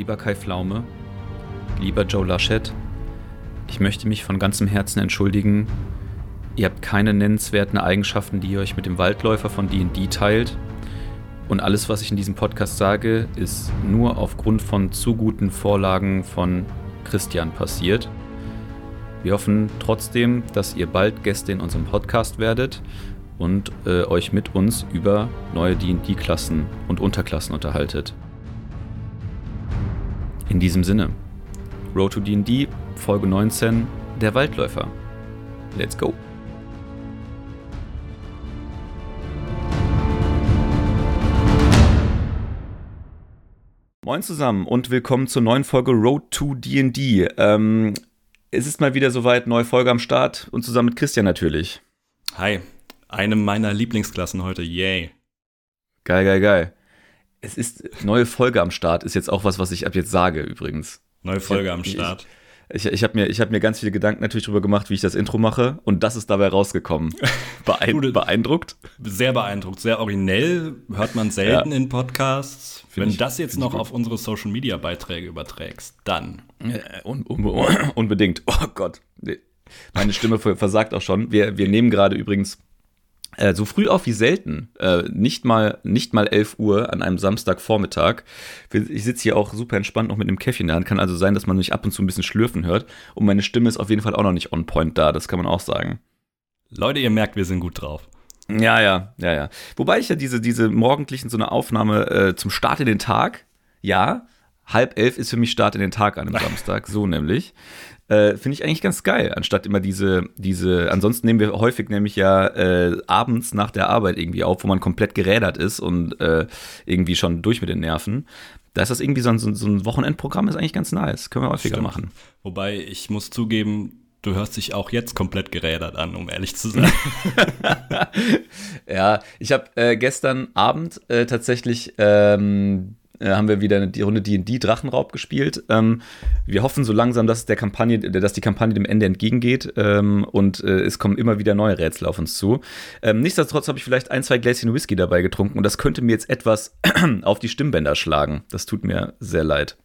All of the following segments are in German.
lieber Kai Pflaume, lieber Joe Laschet, ich möchte mich von ganzem Herzen entschuldigen. Ihr habt keine nennenswerten Eigenschaften, die ihr euch mit dem Waldläufer von D&D teilt. Und alles, was ich in diesem Podcast sage, ist nur aufgrund von zu guten Vorlagen von Christian passiert. Wir hoffen trotzdem, dass ihr bald Gäste in unserem Podcast werdet und äh, euch mit uns über neue D&D-Klassen und Unterklassen unterhaltet. In diesem Sinne, Road to D&D, Folge 19, der Waldläufer. Let's go! Moin zusammen und willkommen zur neuen Folge Road to D&D. Ähm, es ist mal wieder soweit, neue Folge am Start und zusammen mit Christian natürlich. Hi, eine meiner Lieblingsklassen heute, yay. Geil, geil, geil. Es ist neue Folge am Start, ist jetzt auch was, was ich ab jetzt sage übrigens. Neue Folge hab, am Start. Ich, ich, ich habe mir, hab mir ganz viele Gedanken natürlich darüber gemacht, wie ich das Intro mache und das ist dabei rausgekommen. Beein beeindruckt? Sehr beeindruckt, sehr originell, hört man selten ja. in Podcasts. Find Wenn du das jetzt noch auf unsere Social Media Beiträge überträgst, dann. Äh, un un unbedingt. Oh Gott. Meine Stimme versagt auch schon. Wir, wir nehmen gerade übrigens äh, so früh auf wie selten. Äh, nicht, mal, nicht mal 11 Uhr an einem Samstagvormittag. Ich sitze hier auch super entspannt noch mit einem Käffchen in der Hand. Kann also sein, dass man mich ab und zu ein bisschen schlürfen hört. Und meine Stimme ist auf jeden Fall auch noch nicht on point da. Das kann man auch sagen. Leute, ihr merkt, wir sind gut drauf. Ja, ja, ja, ja. Wobei ich ja diese, diese morgendlichen so eine Aufnahme äh, zum Start in den Tag, ja, halb elf ist für mich Start in den Tag an einem Samstag, so nämlich. Äh, Finde ich eigentlich ganz geil, anstatt immer diese, diese, ansonsten nehmen wir häufig nämlich ja äh, abends nach der Arbeit irgendwie auf, wo man komplett gerädert ist und äh, irgendwie schon durch mit den Nerven. Da ist das irgendwie so ein, so ein Wochenendprogramm, ist eigentlich ganz nice. Können wir häufiger Stimmt. machen. Wobei ich muss zugeben, du hörst dich auch jetzt komplett gerädert an, um ehrlich zu sein. ja, ich habe äh, gestern Abend äh, tatsächlich ähm, äh, haben wir wieder die Runde D&D Drachenraub gespielt. Ähm, wir hoffen so langsam, dass der Kampagne, dass die Kampagne dem Ende entgegengeht ähm, und äh, es kommen immer wieder neue Rätsel auf uns zu. Ähm, nichtsdestotrotz habe ich vielleicht ein, zwei Gläschen Whisky dabei getrunken und das könnte mir jetzt etwas auf die Stimmbänder schlagen. Das tut mir sehr leid.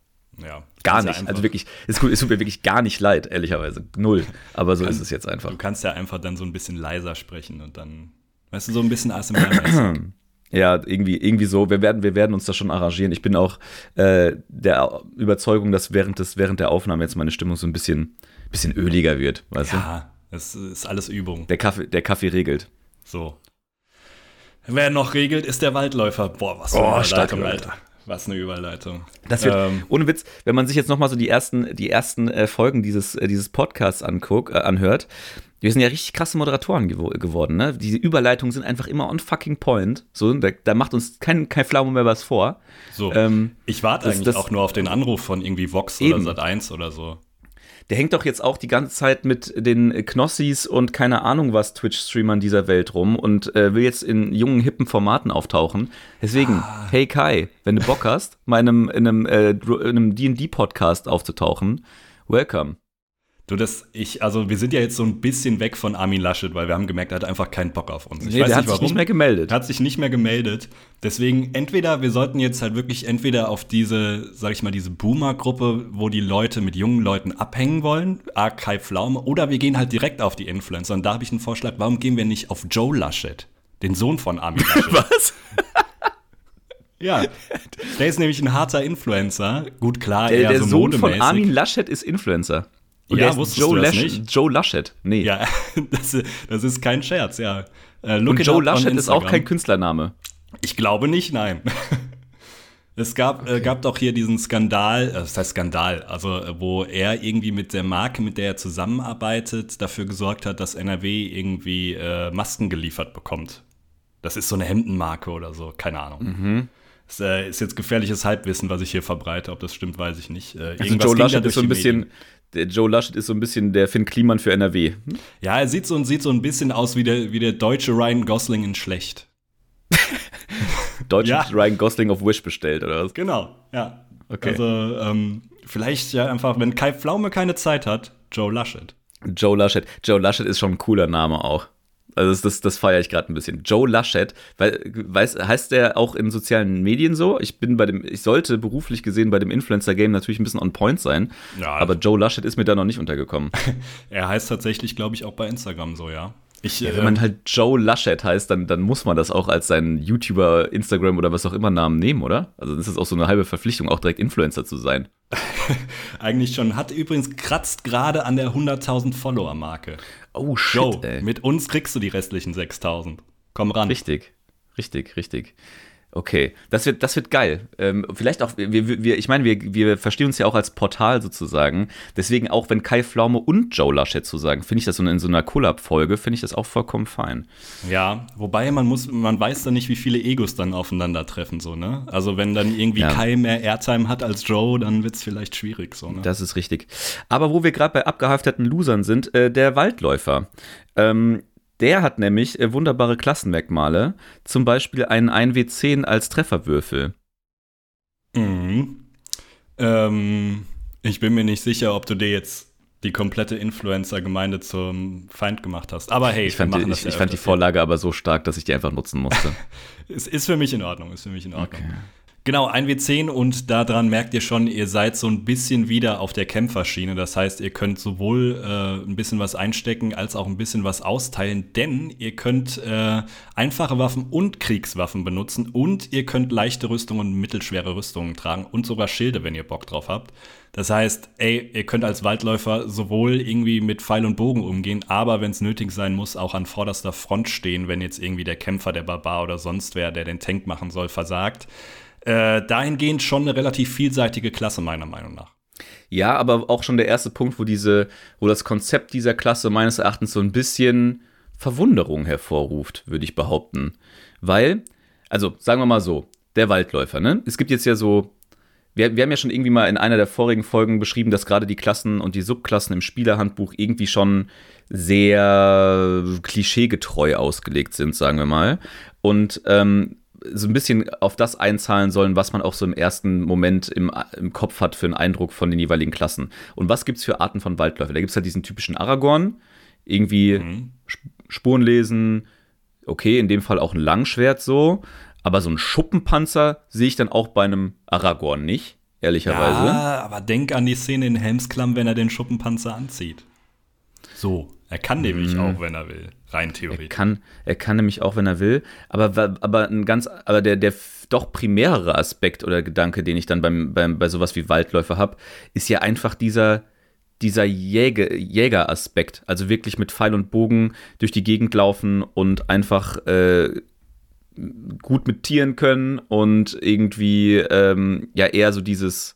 Ja. Gar nicht. Ja also wirklich, es tut, es tut mir wirklich gar nicht leid, ehrlicherweise. Null. Aber so kann, ist es jetzt einfach. Du kannst ja einfach dann so ein bisschen leiser sprechen und dann, weißt du, so ein bisschen ASMR. Ja, irgendwie, irgendwie so. Wir werden, wir werden uns das schon arrangieren. Ich bin auch äh, der Überzeugung, dass während, des, während der Aufnahme jetzt meine Stimmung so ein bisschen, bisschen öliger wird. Weißt ja, du? es ist alles Übung. Der Kaffee, der Kaffee regelt. So. Wer noch regelt, ist der Waldläufer. Boah, was für oh, Überleitung, Alter. Was eine Überleitung. Das wird, ähm, ohne Witz, wenn man sich jetzt noch mal so die ersten, die ersten äh, Folgen dieses, äh, dieses Podcasts anguckt, äh, anhört, wir sind ja richtig krasse Moderatoren gew geworden, ne? Diese Überleitungen sind einfach immer on fucking point. So, da, da macht uns kein, kein Pflaume mehr was vor. So. Ähm, ich warte eigentlich das, auch nur auf den Anruf von irgendwie Vox eben. oder Sat1 oder so. Der hängt doch jetzt auch die ganze Zeit mit den Knossis und keine Ahnung was Twitch-Streamern dieser Welt rum und äh, will jetzt in jungen, hippen Formaten auftauchen. Deswegen, ah. hey Kai, wenn du Bock hast, mal in einem, äh, einem D&D-Podcast aufzutauchen, welcome. Du, das, ich, also wir sind ja jetzt so ein bisschen weg von Armin Laschet, weil wir haben gemerkt, er hat einfach keinen Bock auf uns. Ich nee, weiß der nicht, hat warum. sich nicht mehr gemeldet. Er hat sich nicht mehr gemeldet. Deswegen, entweder, wir sollten jetzt halt wirklich entweder auf diese, sag ich mal, diese Boomer-Gruppe, wo die Leute mit jungen Leuten abhängen wollen, A. Kai Pflaume, oder wir gehen halt direkt auf die Influencer. Und da habe ich einen Vorschlag, warum gehen wir nicht auf Joe Laschet, den Sohn von Armin Laschet? Was? Ja, der ist nämlich ein harter Influencer. Gut, klar, der, eher der so Sohn modemäßig. von Armin Laschet ist Influencer. Und ja, Joe du das Lasch nicht? Joe Laschet. Nee. Ja, das, das ist kein Scherz, ja. Äh, Und Joe Laschet ist auch kein Künstlername. Ich glaube nicht, nein. Es gab, äh, okay. äh, gab doch hier diesen Skandal, äh, das heißt Skandal, also äh, wo er irgendwie mit der Marke, mit der er zusammenarbeitet, dafür gesorgt hat, dass NRW irgendwie äh, Masken geliefert bekommt. Das ist so eine Hemdenmarke oder so, keine Ahnung. Mhm. Das ist jetzt gefährliches Halbwissen, was ich hier verbreite. Ob das stimmt, weiß ich nicht. Äh, also Joe Laschet ist so ein bisschen, der Joe Laschet ist so ein bisschen der Finn Kliman für NRW. Hm? Ja, er sieht so, sieht so ein bisschen aus wie der, wie der deutsche Ryan Gosling in schlecht. Deutsche ja. Ryan Gosling auf Wish bestellt, oder was? Genau, ja. Okay. Also, ähm, vielleicht ja einfach, wenn Kai Pflaume keine Zeit hat, Joe Laschet. Joe Laschet. Joe Laschet ist schon ein cooler Name auch. Also das, das, das feiere ich gerade ein bisschen. Joe Laschet, weil, weiß, heißt der auch in sozialen Medien so? Ich bin bei dem, ich sollte beruflich gesehen bei dem Influencer-Game natürlich ein bisschen on point sein. Ja, aber Joe Laschet ist mir da noch nicht untergekommen. er heißt tatsächlich, glaube ich, auch bei Instagram so, ja. Ich, ja, wenn man ähm, halt Joe Laschet heißt, dann, dann muss man das auch als seinen YouTuber, Instagram oder was auch immer Namen nehmen, oder? Also das ist auch so eine halbe Verpflichtung, auch direkt Influencer zu sein. Eigentlich schon. Hat übrigens kratzt gerade an der 100.000 Follower-Marke. Oh shit, Joe, ey. mit uns kriegst du die restlichen 6.000. Komm ran. Richtig, richtig, richtig. Okay, das wird, das wird geil. Ähm, vielleicht auch, wir, wir, ich meine, wir, wir verstehen uns ja auch als Portal sozusagen. Deswegen auch, wenn Kai Pflaume und Joe Laschet zu sagen, finde ich das so in so einer Collab-Folge, finde ich das auch vollkommen fein. Ja, wobei man muss, man weiß dann nicht, wie viele Egos dann aufeinandertreffen, so, ne? Also wenn dann irgendwie ja. Kai mehr Airtime hat als Joe, dann wird es vielleicht schwierig, so, ne? Das ist richtig. Aber wo wir gerade bei abgehafteten Losern sind, äh, der Waldläufer. Ähm, der hat nämlich äh, wunderbare Klassenmerkmale, zum Beispiel einen 1W10 als Trefferwürfel. Mhm. Ähm, ich bin mir nicht sicher, ob du dir jetzt die komplette Influencer-Gemeinde zum Feind gemacht hast. Aber hey, ich fand, die, ich, ich fand die Vorlage aber so stark, dass ich die einfach nutzen musste. es ist für mich in Ordnung, ist für mich in Ordnung. Okay. Genau, 1W10 und daran merkt ihr schon, ihr seid so ein bisschen wieder auf der Kämpferschiene. Das heißt, ihr könnt sowohl äh, ein bisschen was einstecken als auch ein bisschen was austeilen, denn ihr könnt äh, einfache Waffen und Kriegswaffen benutzen und ihr könnt leichte Rüstungen und mittelschwere Rüstungen tragen und sogar Schilde, wenn ihr Bock drauf habt. Das heißt, ey, ihr könnt als Waldläufer sowohl irgendwie mit Pfeil und Bogen umgehen, aber wenn es nötig sein muss, auch an vorderster Front stehen, wenn jetzt irgendwie der Kämpfer, der Barbar oder sonst wer, der den Tank machen soll, versagt. Äh, dahingehend schon eine relativ vielseitige Klasse, meiner Meinung nach. Ja, aber auch schon der erste Punkt, wo diese, wo das Konzept dieser Klasse meines Erachtens so ein bisschen Verwunderung hervorruft, würde ich behaupten. Weil, also sagen wir mal so, der Waldläufer, ne? Es gibt jetzt ja so, wir, wir haben ja schon irgendwie mal in einer der vorigen Folgen beschrieben, dass gerade die Klassen und die Subklassen im Spielerhandbuch irgendwie schon sehr klischeegetreu ausgelegt sind, sagen wir mal. Und ähm, so ein bisschen auf das einzahlen sollen, was man auch so im ersten Moment im, im Kopf hat für einen Eindruck von den jeweiligen Klassen. Und was gibt es für Arten von Waldläufer? Da gibt es halt diesen typischen Aragorn, irgendwie mhm. Spuren lesen, okay, in dem Fall auch ein Langschwert so, aber so ein Schuppenpanzer sehe ich dann auch bei einem Aragorn nicht, ehrlicherweise. Ja, aber denk an die Szene in Helmsklamm, wenn er den Schuppenpanzer anzieht. So, er kann nämlich mhm. auch, wenn er will. Rein theoretisch. Er kann, er kann nämlich auch, wenn er will. Aber, aber ein ganz, aber der, der doch primärere Aspekt oder Gedanke, den ich dann beim, beim, bei sowas wie Waldläufer habe, ist ja einfach dieser, dieser Jäger, Jägeraspekt. Also wirklich mit Pfeil und Bogen durch die Gegend laufen und einfach äh, gut mit Tieren können und irgendwie ähm, ja eher so dieses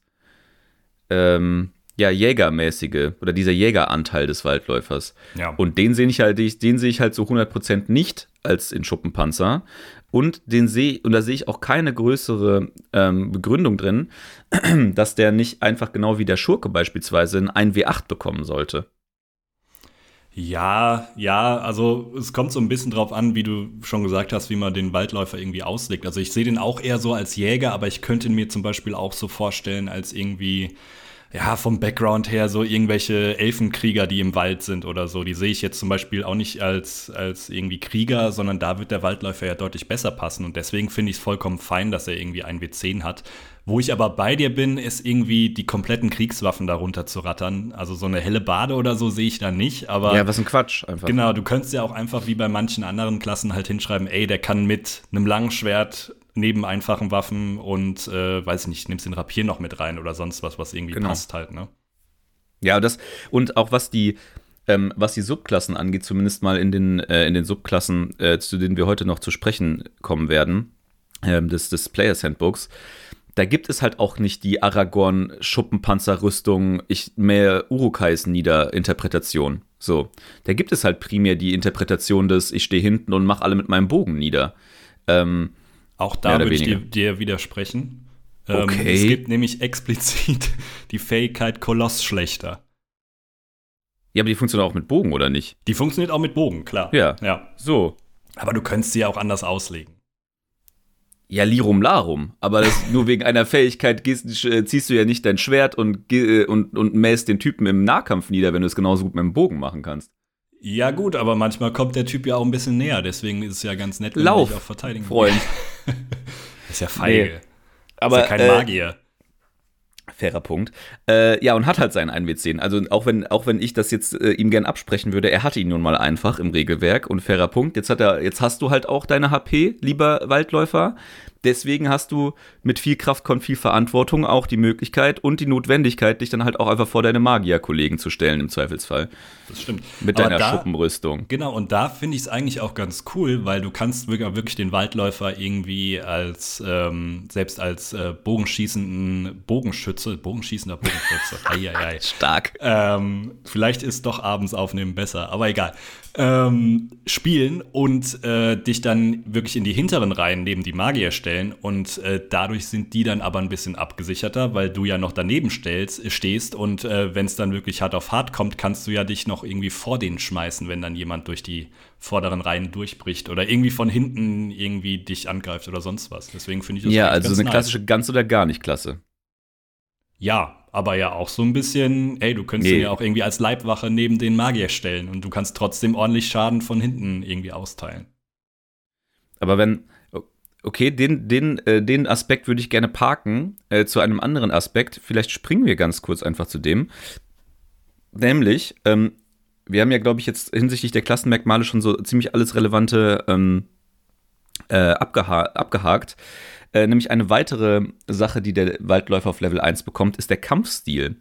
ähm, ja, Jägermäßige oder dieser Jägeranteil des Waldläufers. Ja. Und den sehe ich halt, den sehe ich halt so 100% nicht als in Schuppenpanzer. Und den sehe, und da sehe ich auch keine größere ähm, Begründung drin, dass der nicht einfach genau wie der Schurke beispielsweise ein 1W8 bekommen sollte. Ja, ja, also es kommt so ein bisschen drauf an, wie du schon gesagt hast, wie man den Waldläufer irgendwie auslegt. Also ich sehe den auch eher so als Jäger, aber ich könnte ihn mir zum Beispiel auch so vorstellen als irgendwie ja, vom Background her so irgendwelche Elfenkrieger, die im Wald sind oder so. Die sehe ich jetzt zum Beispiel auch nicht als, als irgendwie Krieger, sondern da wird der Waldläufer ja deutlich besser passen. Und deswegen finde ich es vollkommen fein, dass er irgendwie ein W10 hat. Wo ich aber bei dir bin, ist irgendwie die kompletten Kriegswaffen darunter zu rattern. Also so eine helle Bade oder so sehe ich da nicht. Aber ja, was ein Quatsch einfach. Genau, du könntest ja auch einfach wie bei manchen anderen Klassen halt hinschreiben, ey, der kann mit einem langen Schwert neben einfachen Waffen und, äh, weiß ich nicht, nimmst den Rapier noch mit rein oder sonst was, was irgendwie genau. passt halt, ne? Ja, das, und auch was die, ähm, was die Subklassen angeht, zumindest mal in den, äh, in den Subklassen, äh, zu denen wir heute noch zu sprechen kommen werden, ähm, des, des Players Handbooks, da gibt es halt auch nicht die Aragorn-Schuppenpanzerrüstung, ich mehr Urukais nieder-Interpretation. So. Da gibt es halt primär die Interpretation des, ich stehe hinten und mache alle mit meinem Bogen nieder. Ähm, auch da würde ich dir, dir, widersprechen. Ähm, okay. Ähm, es gibt nämlich explizit die Fähigkeit Koloss schlechter. Ja, aber die funktioniert auch mit Bogen, oder nicht? Die funktioniert auch mit Bogen, klar. Ja. Ja. So. Aber du könntest sie ja auch anders auslegen. Ja, Lirum Larum. Aber nur wegen einer Fähigkeit gehst, äh, ziehst du ja nicht dein Schwert und, äh, und, und mähst den Typen im Nahkampf nieder, wenn du es genauso gut mit dem Bogen machen kannst. Ja, gut, aber manchmal kommt der Typ ja auch ein bisschen näher, deswegen ist es ja ganz nett, wenn Lauf, du dich auch verteidigen Freund. ist ja feige. Nee. Aber, ist ja kein äh, Magier. Fairer Punkt. Äh, ja, und hat halt seinen 1W10. Also auch wenn, auch wenn ich das jetzt äh, ihm gern absprechen würde, er hatte ihn nun mal einfach im Regelwerk und fairer Punkt. Jetzt hat er, jetzt hast du halt auch deine HP, lieber Waldläufer. Deswegen hast du mit viel Kraft kommt viel Verantwortung auch die Möglichkeit und die Notwendigkeit, dich dann halt auch einfach vor deine Magierkollegen zu stellen im Zweifelsfall. Das stimmt. Mit Aber deiner da, Schuppenrüstung. Genau, und da finde ich es eigentlich auch ganz cool, weil du kannst wirklich den Waldläufer irgendwie als, ähm, selbst als äh, bogenschießenden Bogenschütze, bogenschießender Bogenschütze, Eieiei. Stark. Ähm, vielleicht ist doch abends aufnehmen besser, aber egal ähm, spielen und äh, dich dann wirklich in die hinteren Reihen neben die Magier stellen. Und äh, dadurch sind die dann aber ein bisschen abgesicherter, weil du ja noch daneben stellst, stehst und äh, wenn es dann wirklich hart auf hart kommt, kannst du ja dich noch irgendwie vor denen schmeißen, wenn dann jemand durch die vorderen Reihen durchbricht oder irgendwie von hinten irgendwie dich angreift oder sonst was. Deswegen finde ich das Ja, also eine nice. klassische ganz oder gar nicht Klasse. Ja, aber ja auch so ein bisschen, ey, du könntest nee. ihn ja auch irgendwie als Leibwache neben den Magier stellen und du kannst trotzdem ordentlich Schaden von hinten irgendwie austeilen. Aber wenn, okay, den, den, äh, den Aspekt würde ich gerne parken äh, zu einem anderen Aspekt. Vielleicht springen wir ganz kurz einfach zu dem. Nämlich, ähm, wir haben ja, glaube ich, jetzt hinsichtlich der Klassenmerkmale schon so ziemlich alles Relevante ähm, äh, abgeha abgehakt. Äh, nämlich eine weitere Sache, die der Waldläufer auf Level 1 bekommt, ist der Kampfstil.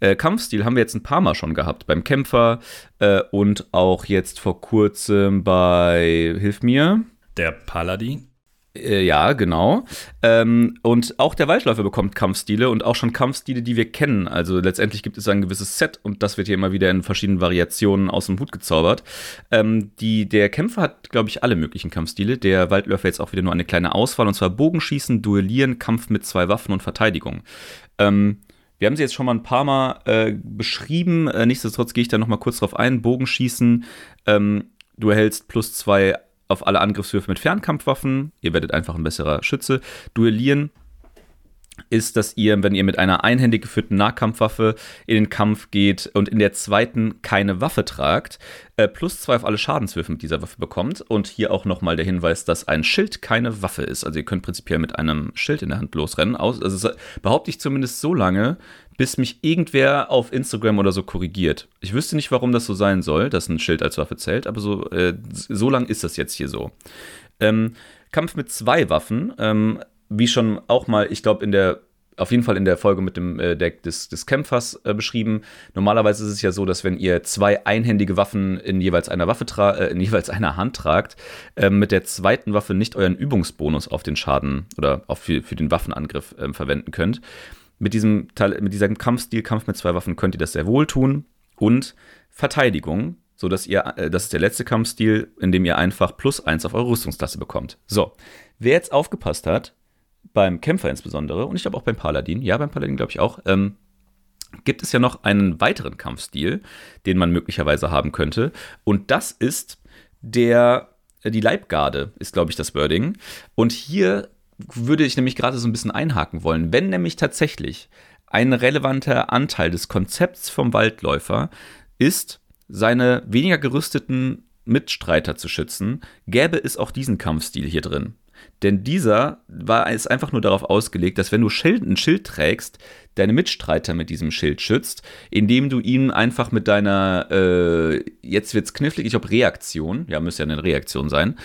Äh, Kampfstil haben wir jetzt ein paar Mal schon gehabt. Beim Kämpfer äh, und auch jetzt vor kurzem bei, hilf mir. Der Paladin. Äh, ja, genau. Ähm, und auch der Waldläufer bekommt Kampfstile und auch schon Kampfstile, die wir kennen. Also letztendlich gibt es ein gewisses Set und das wird hier immer wieder in verschiedenen Variationen aus dem Hut gezaubert. Ähm, die, der Kämpfer hat, glaube ich, alle möglichen Kampfstile. Der Waldläufer jetzt auch wieder nur eine kleine Auswahl und zwar Bogenschießen, Duellieren, Kampf mit zwei Waffen und Verteidigung. Ähm, wir haben sie jetzt schon mal ein paar Mal äh, beschrieben. Äh, nichtsdestotrotz gehe ich da noch mal kurz drauf ein. Bogenschießen, ähm, du erhältst plus zwei auf alle Angriffswürfe mit Fernkampfwaffen. Ihr werdet einfach ein besserer Schütze. Duellieren ist, dass ihr, wenn ihr mit einer einhändig geführten Nahkampfwaffe in den Kampf geht und in der zweiten keine Waffe tragt, äh, plus zwei auf alle Schadenswürfe mit dieser Waffe bekommt. Und hier auch nochmal der Hinweis, dass ein Schild keine Waffe ist. Also ihr könnt prinzipiell mit einem Schild in der Hand losrennen. also behaupte ich zumindest so lange, bis mich irgendwer auf Instagram oder so korrigiert. Ich wüsste nicht, warum das so sein soll, dass ein Schild als Waffe zählt, aber so, äh, so lang ist das jetzt hier so. Ähm, Kampf mit zwei Waffen, ähm, wie schon auch mal, ich glaube, in der auf jeden Fall in der Folge mit dem äh, Deck des, des Kämpfers äh, beschrieben. Normalerweise ist es ja so, dass wenn ihr zwei einhändige Waffen in jeweils einer Waffe äh, in jeweils einer Hand tragt, ähm, mit der zweiten Waffe nicht euren Übungsbonus auf den Schaden oder auch für, für den Waffenangriff ähm, verwenden könnt. Mit diesem, mit diesem Kampfstil, Kampf mit zwei Waffen, könnt ihr das sehr wohl tun. Und Verteidigung, so dass ihr, äh, das ist der letzte Kampfstil, in dem ihr einfach plus eins auf eure Rüstungsklasse bekommt. So, wer jetzt aufgepasst hat, beim Kämpfer insbesondere, und ich glaube auch beim Paladin, ja, beim Paladin glaube ich auch, ähm, gibt es ja noch einen weiteren Kampfstil, den man möglicherweise haben könnte. Und das ist der, äh, die Leibgarde, ist glaube ich das Wording. Und hier würde ich nämlich gerade so ein bisschen einhaken wollen. Wenn nämlich tatsächlich ein relevanter Anteil des Konzepts vom Waldläufer ist, seine weniger gerüsteten Mitstreiter zu schützen, gäbe es auch diesen Kampfstil hier drin. Denn dieser war, ist einfach nur darauf ausgelegt, dass wenn du Schild, ein Schild trägst, deine Mitstreiter mit diesem Schild schützt, indem du ihn einfach mit deiner, äh, jetzt wird's knifflig, ich glaube Reaktion, ja, müsste ja eine Reaktion sein,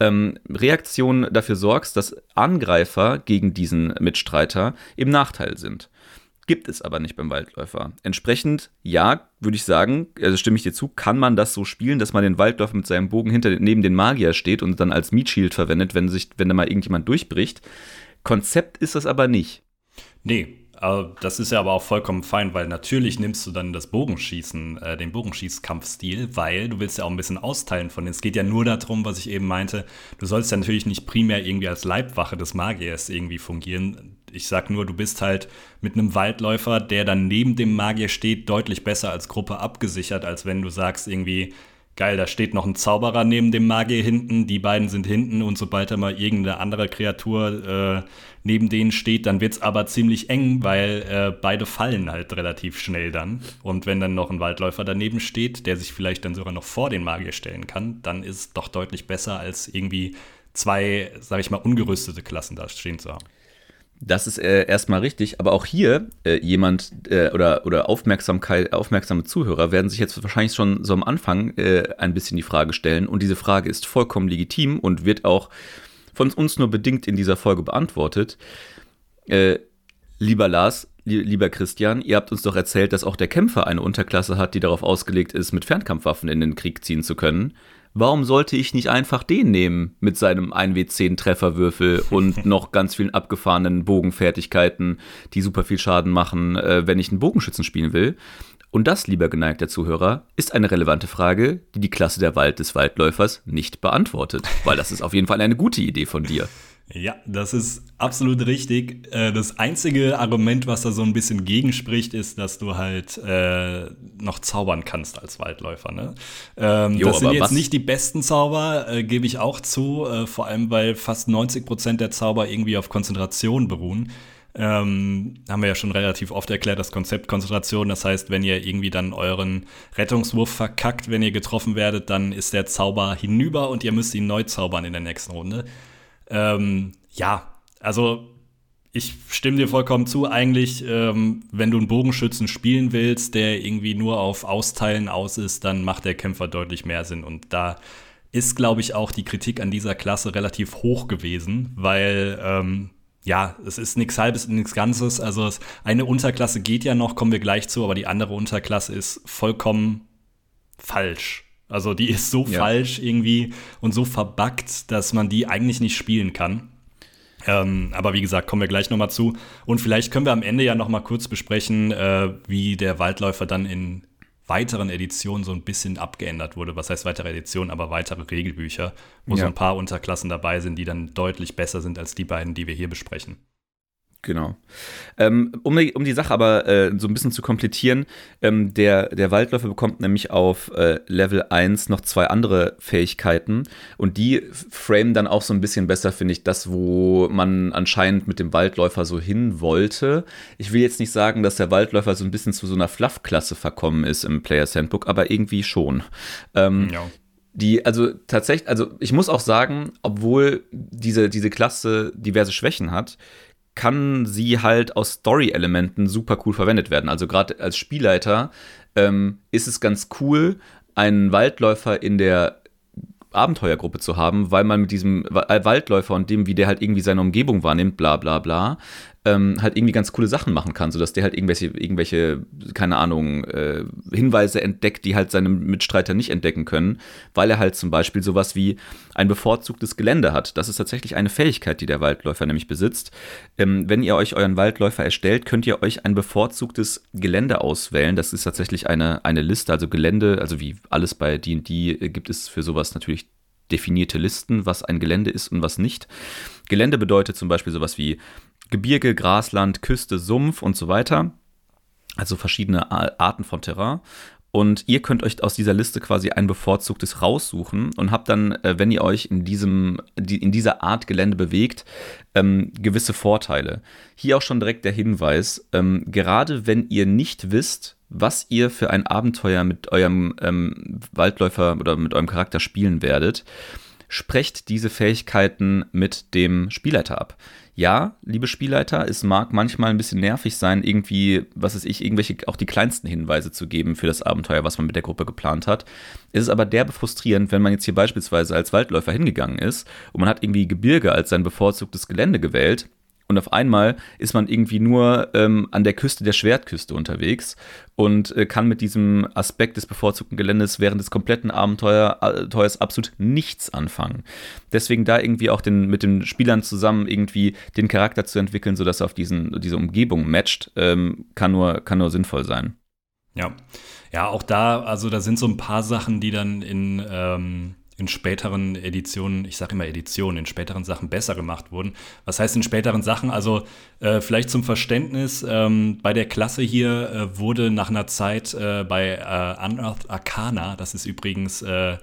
ähm, Reaktion dafür sorgst, dass Angreifer gegen diesen Mitstreiter im Nachteil sind. Gibt es aber nicht beim Waldläufer. Entsprechend, ja, würde ich sagen, also stimme ich dir zu, kann man das so spielen, dass man den Waldläufer mit seinem Bogen hinter, neben den Magier steht und dann als Meat Shield verwendet, wenn, sich, wenn da mal irgendjemand durchbricht. Konzept ist das aber nicht. Nee, das ist ja aber auch vollkommen fein, weil natürlich nimmst du dann das Bogenschießen, äh, den Bogenschießkampfstil, weil du willst ja auch ein bisschen austeilen von denen. Es geht ja nur darum, was ich eben meinte, du sollst ja natürlich nicht primär irgendwie als Leibwache des Magiers irgendwie fungieren. Ich sag nur, du bist halt mit einem Waldläufer, der dann neben dem Magier steht, deutlich besser als Gruppe abgesichert, als wenn du sagst irgendwie, geil, da steht noch ein Zauberer neben dem Magier hinten, die beiden sind hinten und sobald da mal irgendeine andere Kreatur äh, neben denen steht, dann wird es aber ziemlich eng, weil äh, beide fallen halt relativ schnell dann. Und wenn dann noch ein Waldläufer daneben steht, der sich vielleicht dann sogar noch vor den Magier stellen kann, dann ist es doch deutlich besser, als irgendwie zwei, sag ich mal, ungerüstete Klassen da stehen zu haben. Das ist äh, erstmal richtig, aber auch hier äh, jemand äh, oder, oder Aufmerksamkeit, aufmerksame Zuhörer werden sich jetzt wahrscheinlich schon so am Anfang äh, ein bisschen die Frage stellen und diese Frage ist vollkommen legitim und wird auch von uns nur bedingt in dieser Folge beantwortet. Äh, lieber Lars, lieber Christian, ihr habt uns doch erzählt, dass auch der Kämpfer eine Unterklasse hat, die darauf ausgelegt ist, mit Fernkampfwaffen in den Krieg ziehen zu können warum sollte ich nicht einfach den nehmen mit seinem 1W10 Trefferwürfel und noch ganz vielen abgefahrenen Bogenfertigkeiten, die super viel Schaden machen, äh, wenn ich einen Bogenschützen spielen will? Und das, lieber geneigter Zuhörer, ist eine relevante Frage, die die Klasse der Wald des Waldläufers nicht beantwortet, weil das ist auf jeden Fall eine gute Idee von dir. Ja, das ist absolut richtig. Äh, das einzige Argument, was da so ein bisschen gegenspricht, ist, dass du halt äh, noch zaubern kannst als Waldläufer. Ne? Ähm, jo, das sind jetzt was? nicht die besten Zauber, äh, gebe ich auch zu, äh, vor allem weil fast 90 Prozent der Zauber irgendwie auf Konzentration beruhen. Ähm, haben wir ja schon relativ oft erklärt, das Konzept Konzentration. Das heißt, wenn ihr irgendwie dann euren Rettungswurf verkackt, wenn ihr getroffen werdet, dann ist der Zauber hinüber und ihr müsst ihn neu zaubern in der nächsten Runde. Ähm, ja, also ich stimme dir vollkommen zu. Eigentlich, ähm, wenn du einen Bogenschützen spielen willst, der irgendwie nur auf Austeilen aus ist, dann macht der Kämpfer deutlich mehr Sinn. Und da ist, glaube ich, auch die Kritik an dieser Klasse relativ hoch gewesen, weil ähm, ja, es ist nichts Halbes, nichts Ganzes. Also eine Unterklasse geht ja noch, kommen wir gleich zu, aber die andere Unterklasse ist vollkommen falsch. Also die ist so ja. falsch irgendwie und so verbuggt, dass man die eigentlich nicht spielen kann. Ähm, aber wie gesagt, kommen wir gleich nochmal zu. Und vielleicht können wir am Ende ja nochmal kurz besprechen, äh, wie der Waldläufer dann in weiteren Editionen so ein bisschen abgeändert wurde. Was heißt weitere Editionen, aber weitere Regelbücher, wo ja. so ein paar Unterklassen dabei sind, die dann deutlich besser sind als die beiden, die wir hier besprechen. Genau. Ähm, um, die, um die Sache aber äh, so ein bisschen zu komplettieren, ähm, der, der Waldläufer bekommt nämlich auf äh, Level 1 noch zwei andere Fähigkeiten und die framen dann auch so ein bisschen besser, finde ich, das, wo man anscheinend mit dem Waldläufer so hin wollte. Ich will jetzt nicht sagen, dass der Waldläufer so ein bisschen zu so einer Fluff-Klasse verkommen ist im Player's Handbook, aber irgendwie schon. Ähm, ja die, also tatsächlich, also ich muss auch sagen, obwohl diese, diese Klasse diverse Schwächen hat, kann sie halt aus Story-Elementen super cool verwendet werden. Also gerade als Spielleiter ähm, ist es ganz cool, einen Waldläufer in der Abenteuergruppe zu haben, weil man mit diesem Waldläufer und dem, wie der halt irgendwie seine Umgebung wahrnimmt, bla bla bla, ähm, halt irgendwie ganz coole Sachen machen kann, sodass der halt irgendwelche, irgendwelche, keine Ahnung, äh, Hinweise entdeckt, die halt seine Mitstreiter nicht entdecken können, weil er halt zum Beispiel sowas wie ein bevorzugtes Gelände hat. Das ist tatsächlich eine Fähigkeit, die der Waldläufer nämlich besitzt. Ähm, wenn ihr euch euren Waldläufer erstellt, könnt ihr euch ein bevorzugtes Gelände auswählen. Das ist tatsächlich eine, eine Liste, also Gelände, also wie alles bei D&D äh, gibt es für sowas natürlich definierte Listen, was ein Gelände ist und was nicht. Gelände bedeutet zum Beispiel sowas wie Gebirge, Grasland, Küste, Sumpf und so weiter. Also verschiedene Arten von Terrain. Und ihr könnt euch aus dieser Liste quasi ein bevorzugtes raussuchen und habt dann, äh, wenn ihr euch in, diesem, in dieser Art Gelände bewegt, ähm, gewisse Vorteile. Hier auch schon direkt der Hinweis, ähm, gerade wenn ihr nicht wisst, was ihr für ein Abenteuer mit eurem ähm, Waldläufer oder mit eurem Charakter spielen werdet, sprecht diese Fähigkeiten mit dem Spielleiter ab ja, liebe Spielleiter, es mag manchmal ein bisschen nervig sein, irgendwie, was weiß ich, irgendwelche auch die kleinsten Hinweise zu geben für das Abenteuer, was man mit der Gruppe geplant hat. Es ist aber derbe frustrierend, wenn man jetzt hier beispielsweise als Waldläufer hingegangen ist und man hat irgendwie Gebirge als sein bevorzugtes Gelände gewählt und auf einmal ist man irgendwie nur ähm, an der Küste der Schwertküste unterwegs und äh, kann mit diesem Aspekt des bevorzugten Geländes während des kompletten Abenteuers absolut nichts anfangen. Deswegen da irgendwie auch den, mit den Spielern zusammen irgendwie den Charakter zu entwickeln, sodass er auf diesen, diese Umgebung matcht, ähm, kann, nur, kann nur sinnvoll sein. Ja. Ja, auch da, also da sind so ein paar Sachen, die dann in, ähm, in späteren Editionen, ich sage immer Editionen, in späteren Sachen besser gemacht wurden. Was heißt in späteren Sachen? Also äh, vielleicht zum Verständnis, ähm, bei der Klasse hier äh, wurde nach einer Zeit äh, bei äh, Unearthed Arcana, das ist übrigens äh,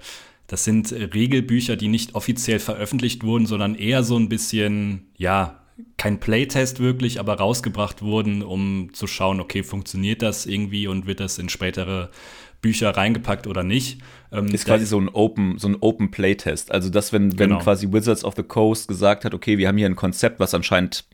das sind Regelbücher, die nicht offiziell veröffentlicht wurden, sondern eher so ein bisschen, ja, kein Playtest wirklich, aber rausgebracht wurden, um zu schauen, okay, funktioniert das irgendwie und wird das in spätere Bücher reingepackt oder nicht. Ähm, ist quasi so ein Open, so ein Open Playtest. Also das, wenn, wenn genau. quasi Wizards of the Coast gesagt hat, okay, wir haben hier ein Konzept, was anscheinend,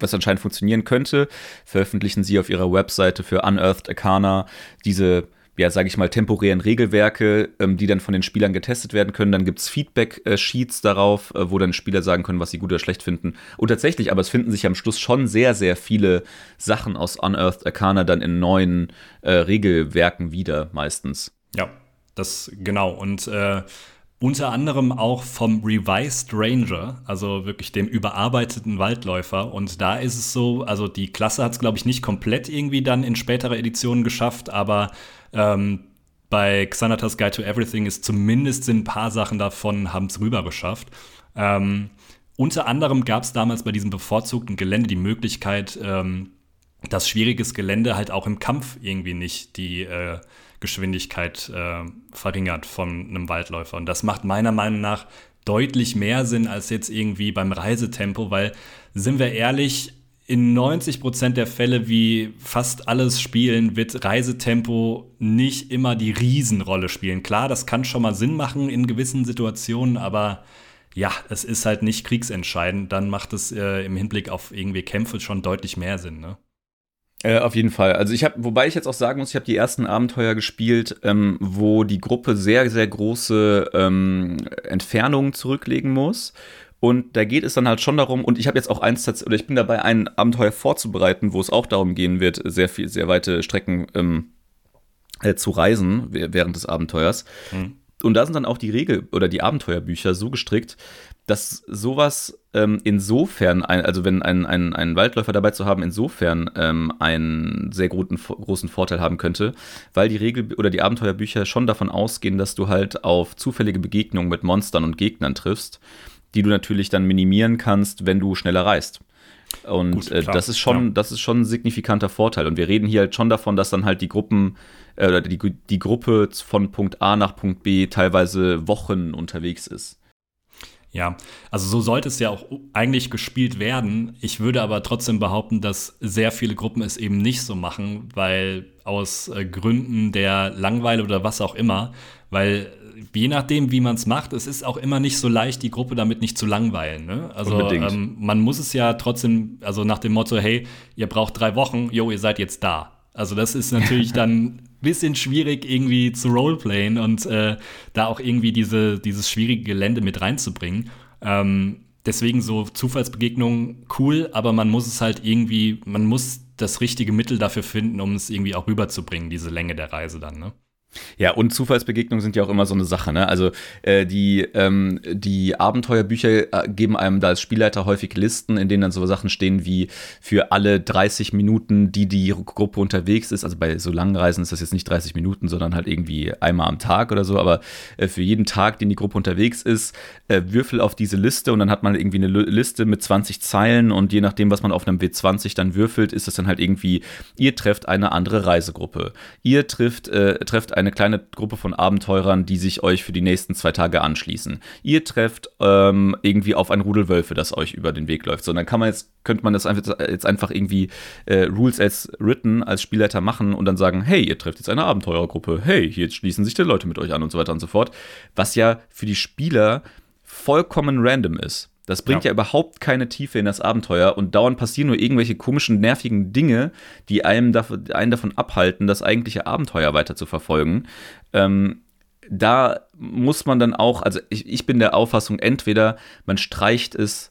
was anscheinend funktionieren könnte, veröffentlichen sie auf ihrer Webseite für Unearthed Arcana diese ja, sage ich mal, temporären Regelwerke, ähm, die dann von den Spielern getestet werden können. Dann gibt es Feedback-Sheets darauf, äh, wo dann Spieler sagen können, was sie gut oder schlecht finden. Und tatsächlich, aber es finden sich am Schluss schon sehr, sehr viele Sachen aus Unearthed Arcana dann in neuen äh, Regelwerken wieder, meistens. Ja, das genau. Und äh, unter anderem auch vom Revised Ranger, also wirklich dem überarbeiteten Waldläufer. Und da ist es so, also die Klasse hat es, glaube ich, nicht komplett irgendwie dann in spätere Editionen geschafft, aber ähm, bei Xanatas Guide to Everything ist zumindest ein paar Sachen davon, haben es rüber geschafft. Ähm, unter anderem gab es damals bei diesem bevorzugten Gelände die Möglichkeit, ähm, dass schwieriges Gelände halt auch im Kampf irgendwie nicht die äh, Geschwindigkeit äh, verringert von einem Waldläufer. Und das macht meiner Meinung nach deutlich mehr Sinn als jetzt irgendwie beim Reisetempo, weil, sind wir ehrlich, in 90 Prozent der Fälle, wie fast alles spielen, wird Reisetempo nicht immer die Riesenrolle spielen. Klar, das kann schon mal Sinn machen in gewissen Situationen, aber ja, es ist halt nicht kriegsentscheidend. Dann macht es äh, im Hinblick auf irgendwie Kämpfe schon deutlich mehr Sinn, ne? Äh, auf jeden Fall. Also ich habe, wobei ich jetzt auch sagen muss, ich habe die ersten Abenteuer gespielt, ähm, wo die Gruppe sehr, sehr große ähm, Entfernungen zurücklegen muss und da geht es dann halt schon darum, und ich habe jetzt auch eins, oder ich bin dabei, ein Abenteuer vorzubereiten, wo es auch darum gehen wird, sehr viel, sehr weite Strecken ähm, äh, zu reisen während des Abenteuers. Mhm. Und da sind dann auch die Regel- oder die Abenteuerbücher so gestrickt, dass sowas ähm, insofern, ein, also wenn ein, ein, ein Waldläufer dabei zu haben, insofern ähm, einen sehr großen, großen Vorteil haben könnte, weil die Regel- oder die Abenteuerbücher schon davon ausgehen, dass du halt auf zufällige Begegnungen mit Monstern und Gegnern triffst die du natürlich dann minimieren kannst, wenn du schneller reist. Und Gut, äh, das ist schon, ja. das ist schon ein signifikanter Vorteil. Und wir reden hier halt schon davon, dass dann halt die Gruppen oder die, die Gruppe von Punkt A nach Punkt B teilweise Wochen unterwegs ist. Ja, also so sollte es ja auch eigentlich gespielt werden. Ich würde aber trotzdem behaupten, dass sehr viele Gruppen es eben nicht so machen, weil aus äh, Gründen der Langweile oder was auch immer, weil je nachdem, wie man es macht, es ist auch immer nicht so leicht, die Gruppe damit nicht zu langweilen. Ne? Also ähm, man muss es ja trotzdem, also nach dem Motto, hey, ihr braucht drei Wochen, jo, ihr seid jetzt da. Also das ist natürlich dann bisschen schwierig irgendwie zu roleplayen und äh, da auch irgendwie diese, dieses schwierige Gelände mit reinzubringen. Ähm, deswegen so Zufallsbegegnungen cool, aber man muss es halt irgendwie, man muss das richtige Mittel dafür finden, um es irgendwie auch rüberzubringen, diese Länge der Reise dann, ne? Ja, und Zufallsbegegnungen sind ja auch immer so eine Sache. Ne? Also äh, die, ähm, die Abenteuerbücher äh, geben einem da als Spielleiter häufig Listen, in denen dann so Sachen stehen wie für alle 30 Minuten, die die Gruppe unterwegs ist. Also bei so langen Reisen ist das jetzt nicht 30 Minuten, sondern halt irgendwie einmal am Tag oder so. Aber äh, für jeden Tag, den die Gruppe unterwegs ist, äh, Würfel auf diese Liste und dann hat man irgendwie eine Liste mit 20 Zeilen und je nachdem, was man auf einem W20 dann würfelt, ist es dann halt irgendwie, ihr trefft eine andere Reisegruppe. Ihr trifft, äh, trefft eine eine kleine Gruppe von Abenteurern, die sich euch für die nächsten zwei Tage anschließen. Ihr trefft ähm, irgendwie auf ein Rudel Wölfe, das euch über den Weg läuft. So, dann kann man jetzt, könnte man das einfach, jetzt einfach irgendwie äh, Rules as written als Spielleiter machen und dann sagen, hey, ihr trefft jetzt eine Abenteurergruppe, hey, hier schließen sich die Leute mit euch an und so weiter und so fort. Was ja für die Spieler vollkommen random ist. Das bringt ja. ja. überhaupt keine Tiefe in das Abenteuer und dauernd passieren nur irgendwelche komischen, nervigen Dinge, die einem davon, einen davon abhalten, das eigentliche Abenteuer weiter zu verfolgen. Ähm, da muss man dann auch, also ich, ich bin der Auffassung, entweder man streicht es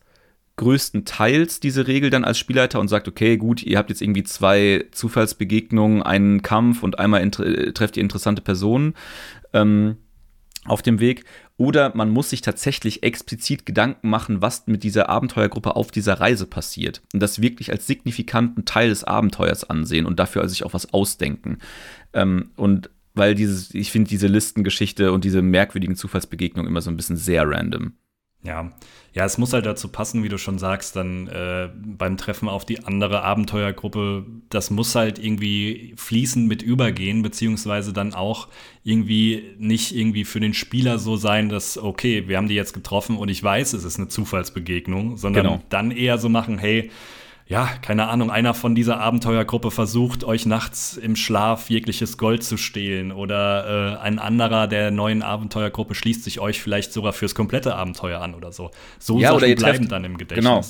größtenteils diese Regel dann als Spielleiter und sagt, okay, gut, ihr habt jetzt irgendwie zwei Zufallsbegegnungen, einen Kampf und einmal trefft ihr interessante Personen ähm, auf dem Weg. Oder man muss sich tatsächlich explizit Gedanken machen, was mit dieser Abenteuergruppe auf dieser Reise passiert. Und das wirklich als signifikanten Teil des Abenteuers ansehen und dafür sich auch was ausdenken. Ähm, und weil dieses, ich finde diese Listengeschichte und diese merkwürdigen Zufallsbegegnungen immer so ein bisschen sehr random. Ja, ja, es muss halt dazu passen, wie du schon sagst, dann äh, beim Treffen auf die andere Abenteuergruppe, das muss halt irgendwie fließend mit übergehen, beziehungsweise dann auch irgendwie nicht irgendwie für den Spieler so sein, dass, okay, wir haben die jetzt getroffen und ich weiß, es ist eine Zufallsbegegnung, sondern genau. dann eher so machen, hey, ja, keine Ahnung, einer von dieser Abenteuergruppe versucht, euch nachts im Schlaf jegliches Gold zu stehlen oder äh, ein anderer der neuen Abenteuergruppe schließt sich euch vielleicht sogar fürs komplette Abenteuer an oder so. So ja, Sachen bleiben dann im Gedächtnis. Genau.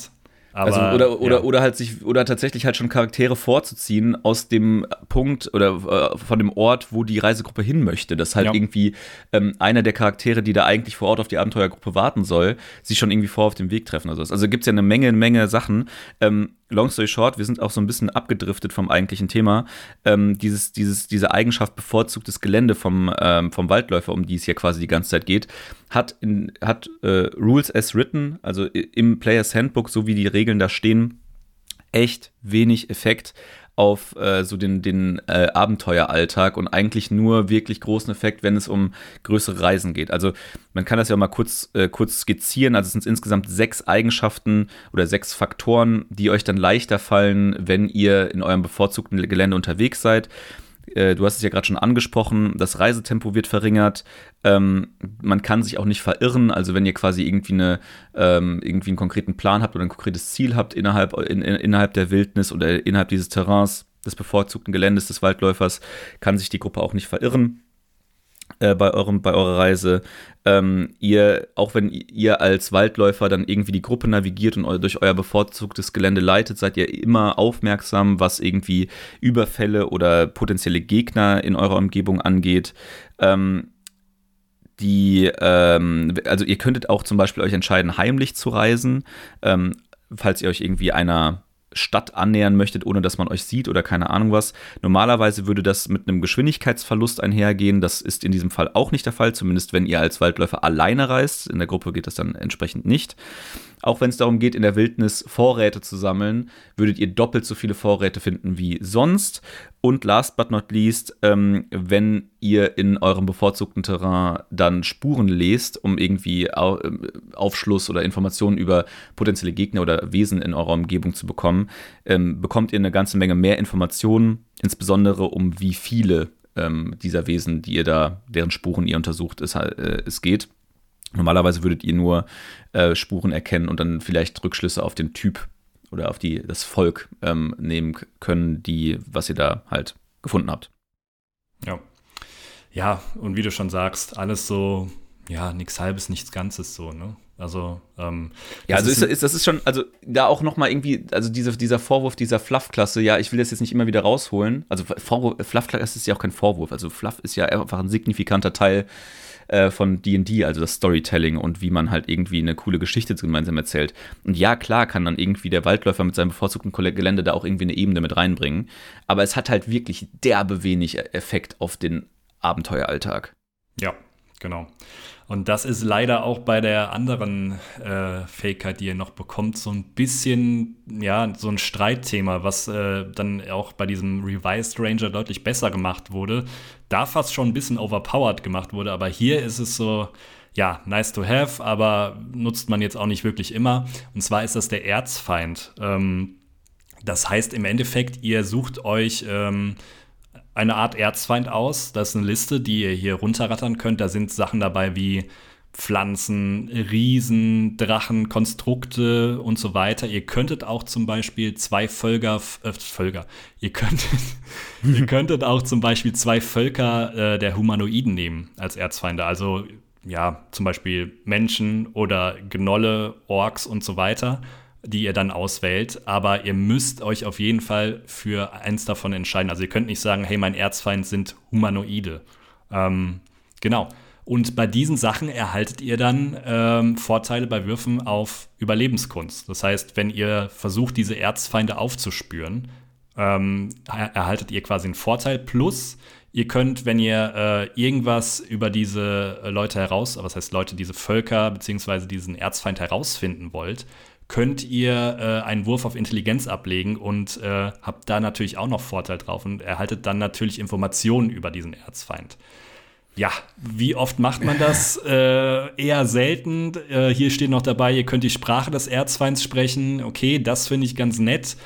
Aber, also oder, oder, ja. oder halt sich, oder tatsächlich halt schon Charaktere vorzuziehen aus dem Punkt oder äh, von dem Ort, wo die Reisegruppe hin möchte. Dass halt ja. irgendwie ähm, einer der Charaktere, die da eigentlich vor Ort auf die Abenteuergruppe warten soll, sich schon irgendwie vor auf dem Weg treffen. Also, also gibt es ja eine Menge, Menge Sachen. Ähm, long story short, wir sind auch so ein bisschen abgedriftet vom eigentlichen Thema. Ähm, dieses, dieses, diese Eigenschaft bevorzugtes Gelände vom, ähm, vom Waldläufer, um die es hier quasi die ganze Zeit geht, hat, in, hat äh, Rules as written, also im Players Handbook, so wie die Regeln da stehen, echt wenig Effekt auf äh, so den, den äh, Abenteueralltag und eigentlich nur wirklich großen Effekt, wenn es um größere Reisen geht. Also man kann das ja mal kurz, äh, kurz skizzieren. Also es sind insgesamt sechs Eigenschaften oder sechs Faktoren, die euch dann leichter fallen, wenn ihr in eurem bevorzugten Gelände unterwegs seid. Äh, du hast es ja gerade schon angesprochen, das Reisetempo wird verringert. Ähm, man kann sich auch nicht verirren. Also wenn ihr quasi irgendwie, eine, ähm, irgendwie einen konkreten Plan habt oder ein konkretes Ziel habt innerhalb, in, in, innerhalb der Wildnis oder innerhalb dieses Terrains, des bevorzugten Geländes des Waldläufers, kann sich die Gruppe auch nicht verirren. Äh, bei, eurem, bei eurer Reise. Ähm, ihr, auch wenn ihr als Waldläufer dann irgendwie die Gruppe navigiert und eu durch euer bevorzugtes Gelände leitet, seid ihr immer aufmerksam, was irgendwie Überfälle oder potenzielle Gegner in eurer Umgebung angeht. Ähm, die, ähm, also ihr könntet auch zum Beispiel euch entscheiden, heimlich zu reisen, ähm, falls ihr euch irgendwie einer Stadt annähern möchtet, ohne dass man euch sieht oder keine Ahnung was. Normalerweise würde das mit einem Geschwindigkeitsverlust einhergehen. Das ist in diesem Fall auch nicht der Fall, zumindest wenn ihr als Waldläufer alleine reist. In der Gruppe geht das dann entsprechend nicht. Auch wenn es darum geht, in der Wildnis Vorräte zu sammeln, würdet ihr doppelt so viele Vorräte finden wie sonst. Und last but not least, ähm, wenn ihr in eurem bevorzugten Terrain dann Spuren lest, um irgendwie ähm, Aufschluss oder Informationen über potenzielle Gegner oder Wesen in eurer Umgebung zu bekommen, ähm, bekommt ihr eine ganze Menge mehr Informationen, insbesondere um wie viele ähm, dieser Wesen, die ihr da, deren Spuren ihr untersucht, es, äh, es geht. Normalerweise würdet ihr nur äh, Spuren erkennen und dann vielleicht Rückschlüsse auf den Typ oder auf die, das Volk ähm, nehmen können, die, was ihr da halt gefunden habt. Ja. Ja, und wie du schon sagst, alles so, ja, nichts halbes, nichts Ganzes so, ne? Also, ähm, ja, also ist, ist, das ist schon, also da auch nochmal irgendwie, also diese, dieser Vorwurf dieser Fluff-Klasse, ja, ich will das jetzt nicht immer wieder rausholen. Also Fluff-Klasse ist ja auch kein Vorwurf. Also Fluff ist ja einfach ein signifikanter Teil äh, von D&D, also das Storytelling und wie man halt irgendwie eine coole Geschichte gemeinsam erzählt. Und ja, klar kann dann irgendwie der Waldläufer mit seinem bevorzugten Gelände da auch irgendwie eine Ebene mit reinbringen, aber es hat halt wirklich derbe wenig Effekt auf den Abenteueralltag. Ja, genau. Und das ist leider auch bei der anderen äh, Fähigkeit, die ihr noch bekommt, so ein bisschen, ja, so ein Streitthema, was äh, dann auch bei diesem Revised Ranger deutlich besser gemacht wurde. Da fast schon ein bisschen overpowered gemacht wurde, aber hier ist es so, ja, nice to have, aber nutzt man jetzt auch nicht wirklich immer. Und zwar ist das der Erzfeind. Ähm, das heißt im Endeffekt, ihr sucht euch ähm, eine Art Erzfeind aus. Das ist eine Liste, die ihr hier runterrattern könnt. Da sind Sachen dabei wie Pflanzen, Riesen, Drachen, Konstrukte und so weiter. Ihr könntet auch zum Beispiel zwei Völker, äh, Völker, ihr könntet, ihr könntet auch zum Beispiel zwei Völker äh, der Humanoiden nehmen als Erzfeinde. Also ja, zum Beispiel Menschen oder Gnolle, Orks und so weiter die ihr dann auswählt, aber ihr müsst euch auf jeden Fall für eins davon entscheiden. Also ihr könnt nicht sagen, hey, mein Erzfeind sind Humanoide. Ähm, genau. Und bei diesen Sachen erhaltet ihr dann ähm, Vorteile bei Würfen auf Überlebenskunst. Das heißt, wenn ihr versucht, diese Erzfeinde aufzuspüren, ähm, erhaltet ihr quasi einen Vorteil. Plus, ihr könnt, wenn ihr äh, irgendwas über diese Leute heraus, was heißt Leute, diese Völker beziehungsweise diesen Erzfeind herausfinden wollt, könnt ihr äh, einen Wurf auf Intelligenz ablegen und äh, habt da natürlich auch noch Vorteil drauf und erhaltet dann natürlich Informationen über diesen Erzfeind. Ja, wie oft macht man das? äh, eher selten. Äh, hier steht noch dabei, ihr könnt die Sprache des Erzfeinds sprechen. Okay, das finde ich ganz nett.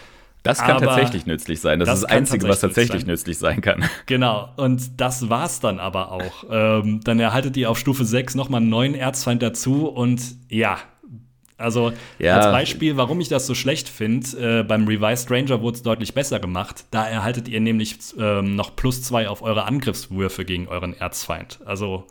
Das kann aber tatsächlich nützlich sein. Das, das ist das Einzige, was tatsächlich sein. nützlich sein kann. Genau, und das war's dann aber auch. Ähm, dann erhaltet ihr auf Stufe 6 nochmal einen neuen Erzfeind dazu und ja, also ja. als Beispiel, warum ich das so schlecht finde, äh, beim Revised Ranger wurde es deutlich besser gemacht. Da erhaltet ihr nämlich ähm, noch plus zwei auf eure Angriffswürfe gegen euren Erzfeind. Also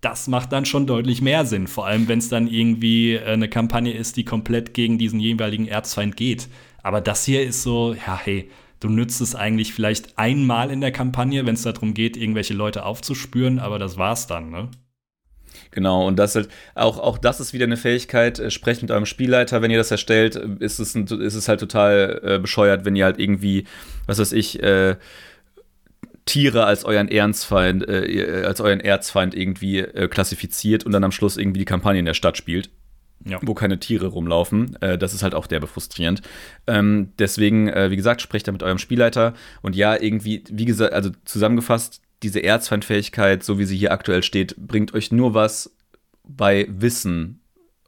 das macht dann schon deutlich mehr Sinn, vor allem wenn es dann irgendwie äh, eine Kampagne ist, die komplett gegen diesen jeweiligen Erzfeind geht. Aber das hier ist so, ja, hey, du nützt es eigentlich vielleicht einmal in der Kampagne, wenn es darum geht, irgendwelche Leute aufzuspüren, aber das war's dann, ne? Genau, und das halt, auch, auch das ist wieder eine Fähigkeit. Äh, sprecht mit eurem Spielleiter, wenn ihr das erstellt, ist es, ein, ist es halt total äh, bescheuert, wenn ihr halt irgendwie, was weiß ich, äh, Tiere als euren Erzfeind, äh, als euren Erzfeind irgendwie äh, klassifiziert und dann am Schluss irgendwie die Kampagne in der Stadt spielt. Ja. wo keine Tiere rumlaufen. Äh, das ist halt auch derbe frustrierend. Ähm, deswegen, äh, wie gesagt, sprecht da mit eurem Spielleiter. Und ja, irgendwie, wie gesagt, also zusammengefasst, diese Erzfeindfähigkeit, so wie sie hier aktuell steht, bringt euch nur was bei Wissen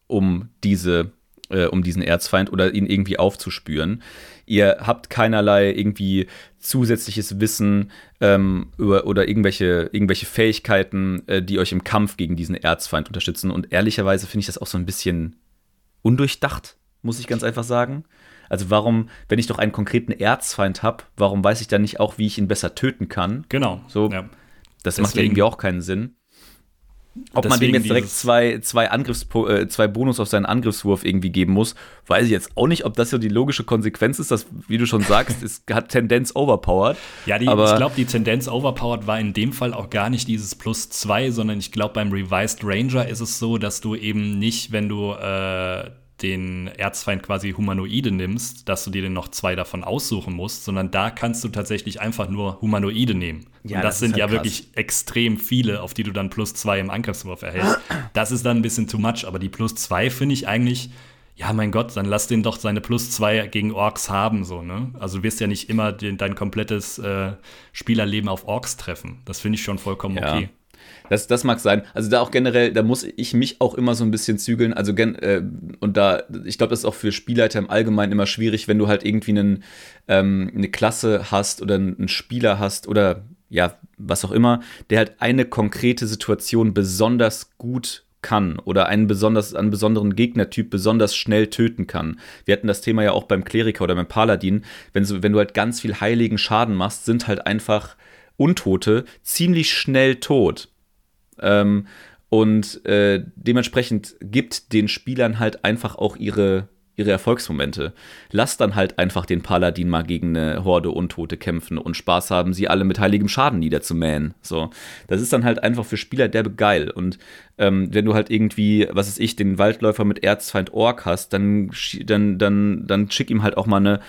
um diese äh, um diesen Erzfeind oder ihn irgendwie aufzuspüren. Ihr habt keinerlei irgendwie zusätzliches Wissen ähm, über, oder irgendwelche, irgendwelche Fähigkeiten, äh, die euch im Kampf gegen diesen Erzfeind unterstützen. Und ehrlicherweise finde ich das auch so ein bisschen undurchdacht, muss ich ganz einfach sagen. Also warum, wenn ich doch einen konkreten Erzfeind habe, warum weiß ich dann nicht auch, wie ich ihn besser töten kann? Genau. So, ja. Das Deswegen. macht ja irgendwie auch keinen Sinn. Ob man dem jetzt direkt zwei, zwei, Angriffspo äh, zwei Bonus auf seinen Angriffswurf irgendwie geben muss, weiß ich jetzt auch nicht, ob das so die logische Konsequenz ist, dass, wie du schon sagst, es hat Tendenz overpowered. Ja, die, aber ich glaube, die Tendenz overpowered war in dem Fall auch gar nicht dieses plus zwei, sondern ich glaube, beim Revised Ranger ist es so, dass du eben nicht, wenn du äh, den Erzfeind quasi Humanoide nimmst, dass du dir dann noch zwei davon aussuchen musst, sondern da kannst du tatsächlich einfach nur Humanoide nehmen. Ja, Und das, das sind halt ja krass. wirklich extrem viele, auf die du dann plus zwei im Angriffswurf erhältst. Das ist dann ein bisschen too much, aber die plus zwei finde ich eigentlich, ja, mein Gott, dann lass den doch seine plus zwei gegen Orks haben, so, ne? Also du wirst ja nicht immer den, dein komplettes äh, Spielerleben auf Orks treffen. Das finde ich schon vollkommen ja. okay. Das, das mag sein. Also da auch generell, da muss ich mich auch immer so ein bisschen zügeln. Also äh, und da, ich glaube, das ist auch für Spielleiter im Allgemeinen immer schwierig, wenn du halt irgendwie einen, ähm, eine Klasse hast oder einen Spieler hast oder ja, was auch immer, der halt eine konkrete Situation besonders gut kann oder einen besonders einen besonderen Gegnertyp besonders schnell töten kann. Wir hatten das Thema ja auch beim Kleriker oder beim Paladin, wenn, so, wenn du halt ganz viel heiligen Schaden machst, sind halt einfach Untote ziemlich schnell tot. Ähm, und äh, dementsprechend gibt den Spielern halt einfach auch ihre, ihre Erfolgsmomente. Lasst dann halt einfach den Paladin mal gegen eine Horde Untote kämpfen und Spaß haben, sie alle mit heiligem Schaden niederzumähen. So, das ist dann halt einfach für Spieler derbe geil. Und ähm, wenn du halt irgendwie, was weiß ich, den Waldläufer mit Erzfeind Ork hast, dann, dann, dann, dann schick ihm halt auch mal eine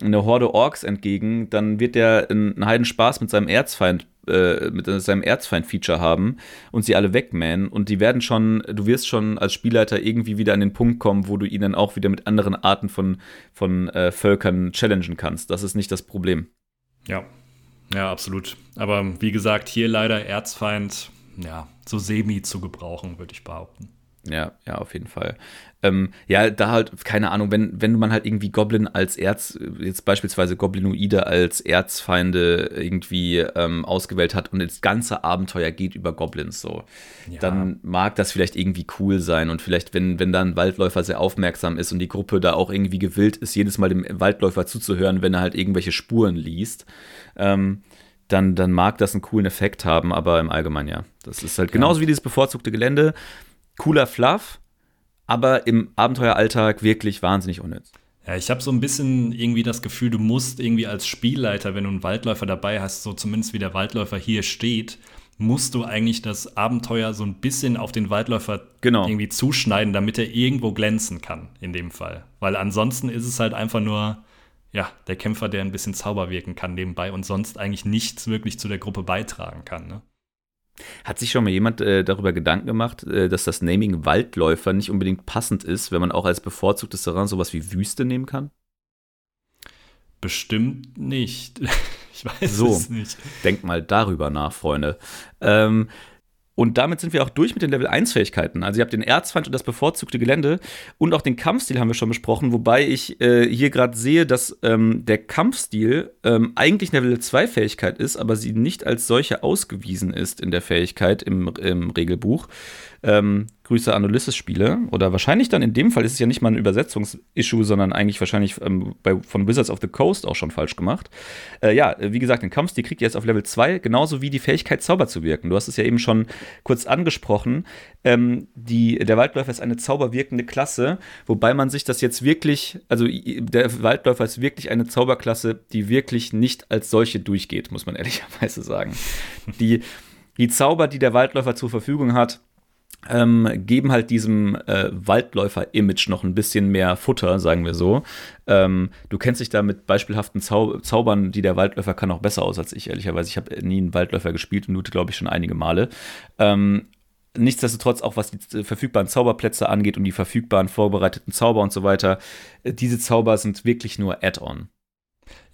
eine Horde Orks entgegen, dann wird der einen Heiden Spaß mit seinem Erzfeind äh, mit seinem Erzfeind-Feature haben und sie alle wegmähen und die werden schon, du wirst schon als Spielleiter irgendwie wieder an den Punkt kommen, wo du ihn dann auch wieder mit anderen Arten von, von äh, Völkern challengen kannst. Das ist nicht das Problem. Ja, ja, absolut. Aber wie gesagt, hier leider Erzfeind, ja, so semi zu gebrauchen, würde ich behaupten. Ja, ja, auf jeden Fall. Ähm, ja, da halt, keine Ahnung, wenn, wenn man halt irgendwie Goblin als Erz, jetzt beispielsweise Goblinoide als Erzfeinde irgendwie ähm, ausgewählt hat und das ganze Abenteuer geht über Goblins so, ja. dann mag das vielleicht irgendwie cool sein und vielleicht, wenn, wenn da ein Waldläufer sehr aufmerksam ist und die Gruppe da auch irgendwie gewillt ist, jedes Mal dem Waldläufer zuzuhören, wenn er halt irgendwelche Spuren liest, ähm, dann, dann mag das einen coolen Effekt haben, aber im Allgemeinen ja. Das ist halt genauso ja. wie dieses bevorzugte Gelände cooler Fluff, aber im Abenteueralltag wirklich wahnsinnig unnütz. Ja, ich habe so ein bisschen irgendwie das Gefühl, du musst irgendwie als Spielleiter, wenn du einen Waldläufer dabei hast, so zumindest wie der Waldläufer hier steht, musst du eigentlich das Abenteuer so ein bisschen auf den Waldläufer genau. irgendwie zuschneiden, damit er irgendwo glänzen kann, in dem Fall. Weil ansonsten ist es halt einfach nur, ja, der Kämpfer, der ein bisschen Zauber wirken kann nebenbei und sonst eigentlich nichts wirklich zu der Gruppe beitragen kann. Ne? Hat sich schon mal jemand äh, darüber Gedanken gemacht, äh, dass das Naming Waldläufer nicht unbedingt passend ist, wenn man auch als bevorzugtes Terrain sowas wie Wüste nehmen kann? Bestimmt nicht. Ich weiß so, es nicht. Denkt mal darüber nach, Freunde. Ähm, und damit sind wir auch durch mit den Level 1 Fähigkeiten. Also ihr habt den Erzfeind und das bevorzugte Gelände und auch den Kampfstil haben wir schon besprochen, wobei ich äh, hier gerade sehe, dass ähm, der Kampfstil ähm, eigentlich eine Level 2 Fähigkeit ist, aber sie nicht als solche ausgewiesen ist in der Fähigkeit im, im Regelbuch ähm, Grüße an Ulysses-Spiele. Oder wahrscheinlich dann in dem Fall ist es ja nicht mal ein Übersetzungsissue, sondern eigentlich wahrscheinlich ähm, bei, von Wizards of the Coast auch schon falsch gemacht. Äh, ja, wie gesagt, den Kampfstil kriegt ihr jetzt auf Level 2, genauso wie die Fähigkeit, Zauber zu wirken. Du hast es ja eben schon kurz angesprochen. Ähm, die, der Waldläufer ist eine zauberwirkende Klasse, wobei man sich das jetzt wirklich, also der Waldläufer ist wirklich eine Zauberklasse, die wirklich nicht als solche durchgeht, muss man ehrlicherweise sagen. die, die Zauber, die der Waldläufer zur Verfügung hat, ähm, geben halt diesem äh, Waldläufer-Image noch ein bisschen mehr Futter, sagen wir so. Ähm, du kennst dich da mit beispielhaften Zau Zaubern, die der Waldläufer kann, auch besser aus als ich, ehrlicherweise. Ich habe nie einen Waldläufer gespielt und Nute, glaube ich, schon einige Male. Ähm, nichtsdestotrotz, auch was die verfügbaren Zauberplätze angeht und die verfügbaren vorbereiteten Zauber und so weiter, äh, diese Zauber sind wirklich nur Add-on.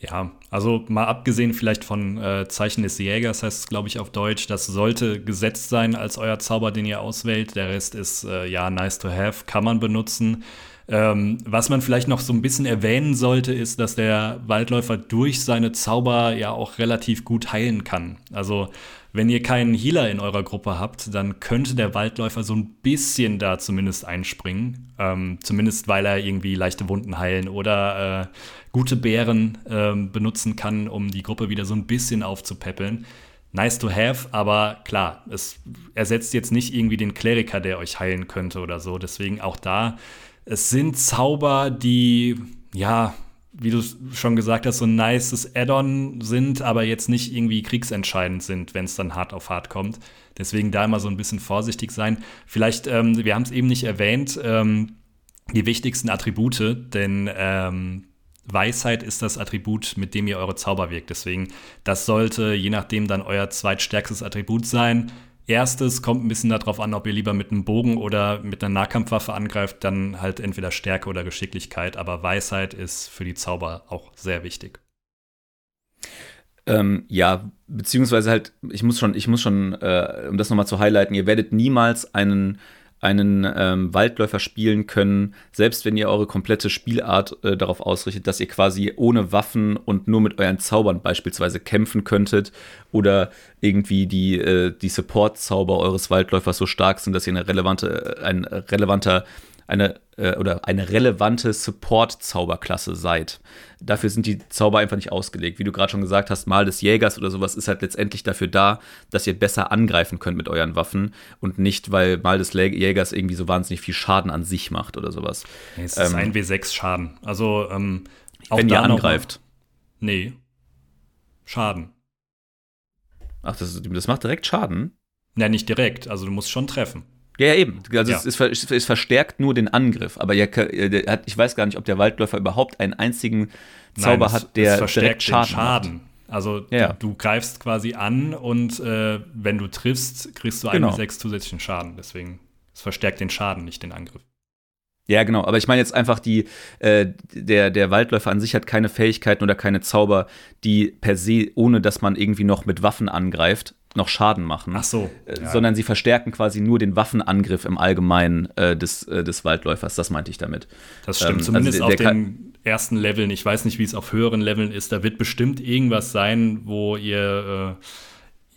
Ja, also mal abgesehen vielleicht von äh, Zeichen des Jägers, heißt es, glaube ich, auf Deutsch, das sollte gesetzt sein als euer Zauber, den ihr auswählt. Der Rest ist äh, ja nice to have, kann man benutzen. Ähm, was man vielleicht noch so ein bisschen erwähnen sollte, ist, dass der Waldläufer durch seine Zauber ja auch relativ gut heilen kann. Also wenn ihr keinen Healer in eurer Gruppe habt, dann könnte der Waldläufer so ein bisschen da zumindest einspringen. Ähm, zumindest weil er irgendwie leichte Wunden heilen oder äh, gute Bären äh, benutzen kann, um die Gruppe wieder so ein bisschen aufzupäppeln. Nice to have, aber klar, es ersetzt jetzt nicht irgendwie den Kleriker, der euch heilen könnte oder so. Deswegen auch da, es sind Zauber, die ja wie du schon gesagt hast, so ein nices Add-on sind, aber jetzt nicht irgendwie kriegsentscheidend sind, wenn es dann hart auf hart kommt. Deswegen da immer so ein bisschen vorsichtig sein. Vielleicht, ähm, wir haben es eben nicht erwähnt, ähm, die wichtigsten Attribute, denn ähm, Weisheit ist das Attribut, mit dem ihr eure Zauber wirkt. Deswegen, das sollte je nachdem dann euer zweitstärkstes Attribut sein. Erstes kommt ein bisschen darauf an, ob ihr lieber mit einem Bogen oder mit einer Nahkampfwaffe angreift, dann halt entweder Stärke oder Geschicklichkeit, aber Weisheit ist für die Zauber auch sehr wichtig. Ähm, ja, beziehungsweise halt, ich muss schon, ich muss schon, äh, um das nochmal zu highlighten, ihr werdet niemals einen einen ähm, Waldläufer spielen können, selbst wenn ihr eure komplette Spielart äh, darauf ausrichtet, dass ihr quasi ohne Waffen und nur mit euren Zaubern beispielsweise kämpfen könntet oder irgendwie die, äh, die Support-Zauber eures Waldläufers so stark sind, dass ihr eine relevante, ein relevanter eine äh, oder eine relevante Support-Zauberklasse seid. Dafür sind die Zauber einfach nicht ausgelegt. Wie du gerade schon gesagt hast, Mal des Jägers oder sowas ist halt letztendlich dafür da, dass ihr besser angreifen könnt mit euren Waffen und nicht, weil Mal des Jägers irgendwie so wahnsinnig viel Schaden an sich macht oder sowas. Nee, es ist ähm, ein W6 Schaden. Also ähm, wenn ihr angreift. nee. Schaden. Ach, das, das macht direkt Schaden? Ja, nicht direkt. Also du musst schon treffen. Ja, ja, eben. Also ja. Es, es, es, verstärkt nur den Angriff. Aber ja, ich weiß gar nicht, ob der Waldläufer überhaupt einen einzigen Zauber Nein, hat, der direkt Schaden, Schaden. Also ja. du, du, greifst quasi an und äh, wenn du triffst, kriegst du genau. einen sechs zusätzlichen Schaden. Deswegen, es verstärkt den Schaden, nicht den Angriff. Ja, genau. Aber ich meine jetzt einfach, die, äh, der, der Waldläufer an sich hat keine Fähigkeiten oder keine Zauber, die per se, ohne dass man irgendwie noch mit Waffen angreift, noch Schaden machen. Ach so. Äh, ja. Sondern sie verstärken quasi nur den Waffenangriff im Allgemeinen äh, des, äh, des Waldläufers. Das meinte ich damit. Das stimmt, ähm, zumindest also auf den ersten Leveln. Ich weiß nicht, wie es auf höheren Leveln ist. Da wird bestimmt irgendwas sein, wo ihr äh,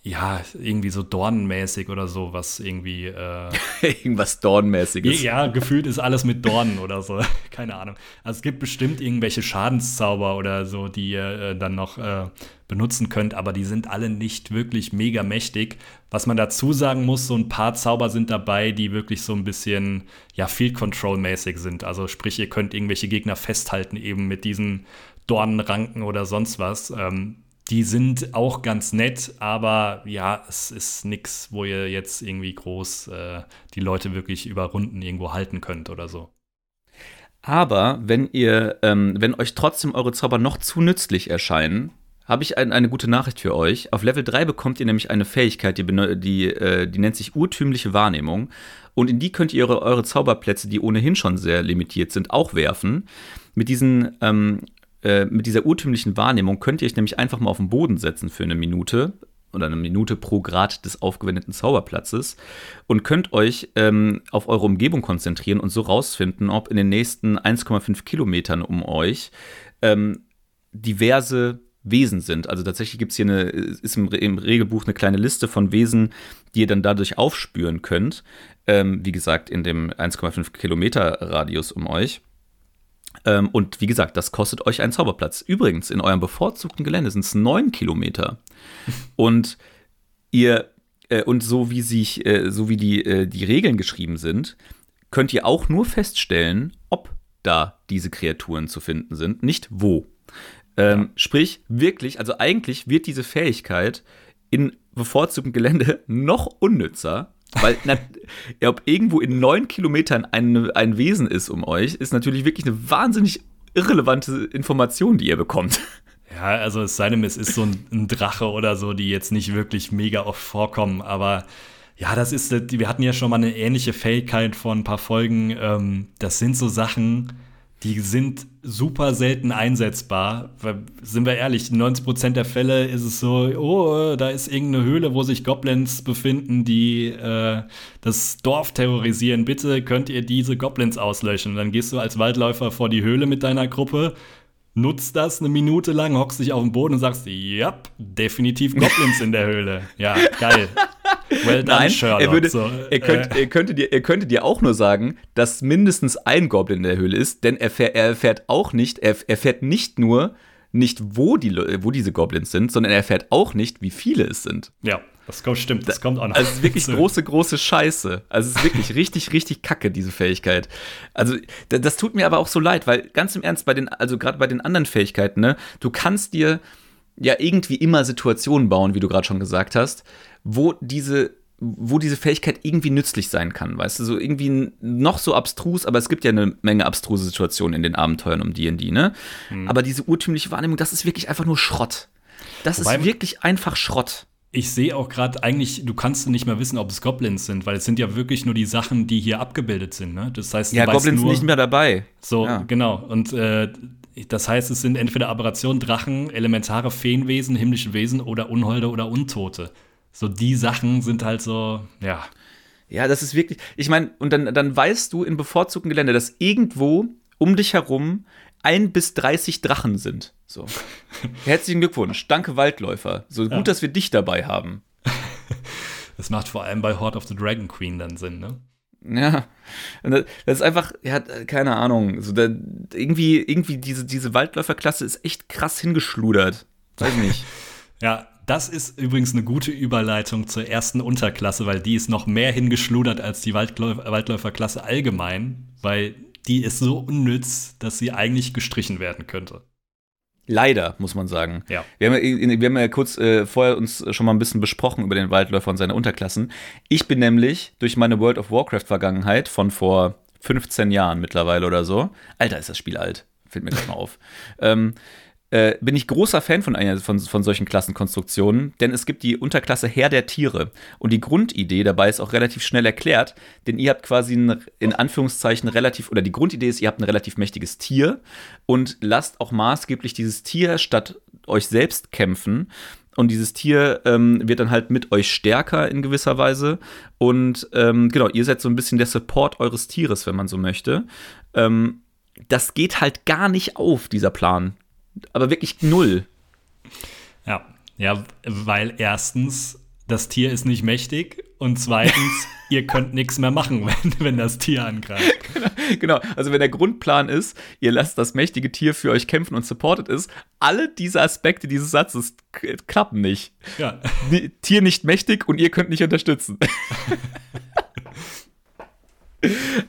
ja, irgendwie so Dornenmäßig oder so, was irgendwie. Äh, Irgendwas Dornenmäßiges. Ja, gefühlt ist alles mit Dornen oder so. Keine Ahnung. Also es gibt bestimmt irgendwelche Schadenszauber oder so, die ihr äh, dann noch äh, benutzen könnt, aber die sind alle nicht wirklich mega mächtig. Was man dazu sagen muss, so ein paar Zauber sind dabei, die wirklich so ein bisschen, ja, Field Control-mäßig sind. Also sprich, ihr könnt irgendwelche Gegner festhalten, eben mit diesen Dornenranken oder sonst was. Ähm, die sind auch ganz nett, aber ja, es ist nichts, wo ihr jetzt irgendwie groß äh, die Leute wirklich über Runden irgendwo halten könnt oder so. Aber wenn ihr, ähm, wenn euch trotzdem eure Zauber noch zu nützlich erscheinen, habe ich ein, eine gute Nachricht für euch. Auf Level 3 bekommt ihr nämlich eine Fähigkeit, die, die, äh, die nennt sich urtümliche Wahrnehmung. Und in die könnt ihr eure, eure Zauberplätze, die ohnehin schon sehr limitiert sind, auch werfen. Mit, diesen, ähm, äh, mit dieser urtümlichen Wahrnehmung könnt ihr euch nämlich einfach mal auf den Boden setzen für eine Minute oder eine Minute pro Grad des aufgewendeten Zauberplatzes und könnt euch ähm, auf eure Umgebung konzentrieren und so rausfinden, ob in den nächsten 1,5 Kilometern um euch ähm, diverse Wesen sind. Also tatsächlich gibt es hier eine, ist im, im, Regelbuch eine kleine Liste von Wesen, die ihr dann dadurch aufspüren könnt. Ähm, wie gesagt, in dem 1,5 Kilometer Radius um euch. Ähm, und wie gesagt, das kostet euch einen Zauberplatz. Übrigens, in eurem bevorzugten Gelände sind es 9 Kilometer. und ihr, äh, und so wie sich, äh, so wie die, äh, die Regeln geschrieben sind, könnt ihr auch nur feststellen, ob da diese Kreaturen zu finden sind, nicht wo. Ähm, ja. Sprich, wirklich, also eigentlich wird diese Fähigkeit in bevorzugtem Gelände noch unnützer, weil na, ob irgendwo in neun Kilometern ein, ein Wesen ist um euch, ist natürlich wirklich eine wahnsinnig irrelevante Information, die ihr bekommt. Ja, also es sei denn, es ist so ein, ein Drache oder so, die jetzt nicht wirklich mega oft vorkommen, aber ja, das ist, wir hatten ja schon mal eine ähnliche Fähigkeit vor ein paar Folgen. Ähm, das sind so Sachen, die sind super selten einsetzbar. Weil, sind wir ehrlich, 90% der Fälle ist es so, oh, da ist irgendeine Höhle, wo sich Goblins befinden, die äh, das Dorf terrorisieren. Bitte könnt ihr diese Goblins auslöschen. Dann gehst du als Waldläufer vor die Höhle mit deiner Gruppe, nutzt das eine Minute lang, hockst dich auf den Boden und sagst, ja, definitiv Goblins in der Höhle. Ja, geil. Well done, Nein, Sherlock. Er, würde, so, er, könnt, äh. er, könnte dir, er könnte dir auch nur sagen, dass mindestens ein Goblin in der Höhle ist, denn er, fährt, er erfährt auch nicht, er erfährt nicht nur nicht, wo, die, wo diese Goblins sind, sondern er erfährt auch nicht, wie viele es sind. Ja, das kommt, stimmt, das kommt auch noch. Also es ist wirklich große, große Scheiße. Also es ist wirklich richtig, richtig kacke, diese Fähigkeit. Also das tut mir aber auch so leid, weil ganz im Ernst, bei den, also gerade bei den anderen Fähigkeiten, ne, du kannst dir ja irgendwie immer Situationen bauen, wie du gerade schon gesagt hast, wo diese wo diese Fähigkeit irgendwie nützlich sein kann, weißt du, so irgendwie noch so abstrus, aber es gibt ja eine Menge abstruse Situationen in den Abenteuern um D&D, ne? Hm. Aber diese urtümliche Wahrnehmung, das ist wirklich einfach nur Schrott. Das Wobei, ist wirklich einfach Schrott. Ich sehe auch gerade eigentlich, du kannst nicht mehr wissen, ob es Goblins sind, weil es sind ja wirklich nur die Sachen, die hier abgebildet sind, ne? Das heißt, ja, Goblins sind nicht mehr dabei. So, ja. genau. Und äh, das heißt, es sind entweder Aberrationen, Drachen, elementare Feenwesen, himmlische Wesen oder Unholde oder Untote so die Sachen sind halt so, ja. Ja, das ist wirklich, ich meine, und dann, dann weißt du in bevorzugten Gelände, dass irgendwo um dich herum ein bis 30 Drachen sind. So. Herzlichen Glückwunsch. Danke, Waldläufer. So gut, ja. dass wir dich dabei haben. Das macht vor allem bei Horde of the Dragon Queen dann Sinn, ne? Ja, das ist einfach, ja, keine Ahnung, so da, irgendwie, irgendwie diese, diese Waldläuferklasse ist echt krass hingeschludert. Weiß nicht. ja, das ist übrigens eine gute Überleitung zur ersten Unterklasse, weil die ist noch mehr hingeschludert als die Waldläufer Waldläuferklasse allgemein, weil die ist so unnütz, dass sie eigentlich gestrichen werden könnte. Leider, muss man sagen. Ja. Wir, haben ja, wir haben ja kurz äh, vorher uns schon mal ein bisschen besprochen über den Waldläufer und seine Unterklassen. Ich bin nämlich durch meine World of Warcraft-Vergangenheit von vor 15 Jahren mittlerweile oder so, Alter, ist das Spiel alt, fällt mir gerade mal auf, ähm, äh, bin ich großer Fan von, einer, von, von solchen Klassenkonstruktionen, denn es gibt die Unterklasse Herr der Tiere. Und die Grundidee dabei ist auch relativ schnell erklärt, denn ihr habt quasi ein, in Anführungszeichen relativ, oder die Grundidee ist, ihr habt ein relativ mächtiges Tier und lasst auch maßgeblich dieses Tier statt euch selbst kämpfen. Und dieses Tier ähm, wird dann halt mit euch stärker in gewisser Weise. Und ähm, genau, ihr seid so ein bisschen der Support eures Tieres, wenn man so möchte. Ähm, das geht halt gar nicht auf, dieser Plan aber wirklich null. Ja, ja, weil erstens, das Tier ist nicht mächtig und zweitens, ihr könnt nichts mehr machen, wenn, wenn das Tier angreift. Genau, genau, also wenn der Grundplan ist, ihr lasst das mächtige Tier für euch kämpfen und supportet ist, alle diese Aspekte dieses Satzes klappen nicht. Ja. Tier nicht mächtig und ihr könnt nicht unterstützen.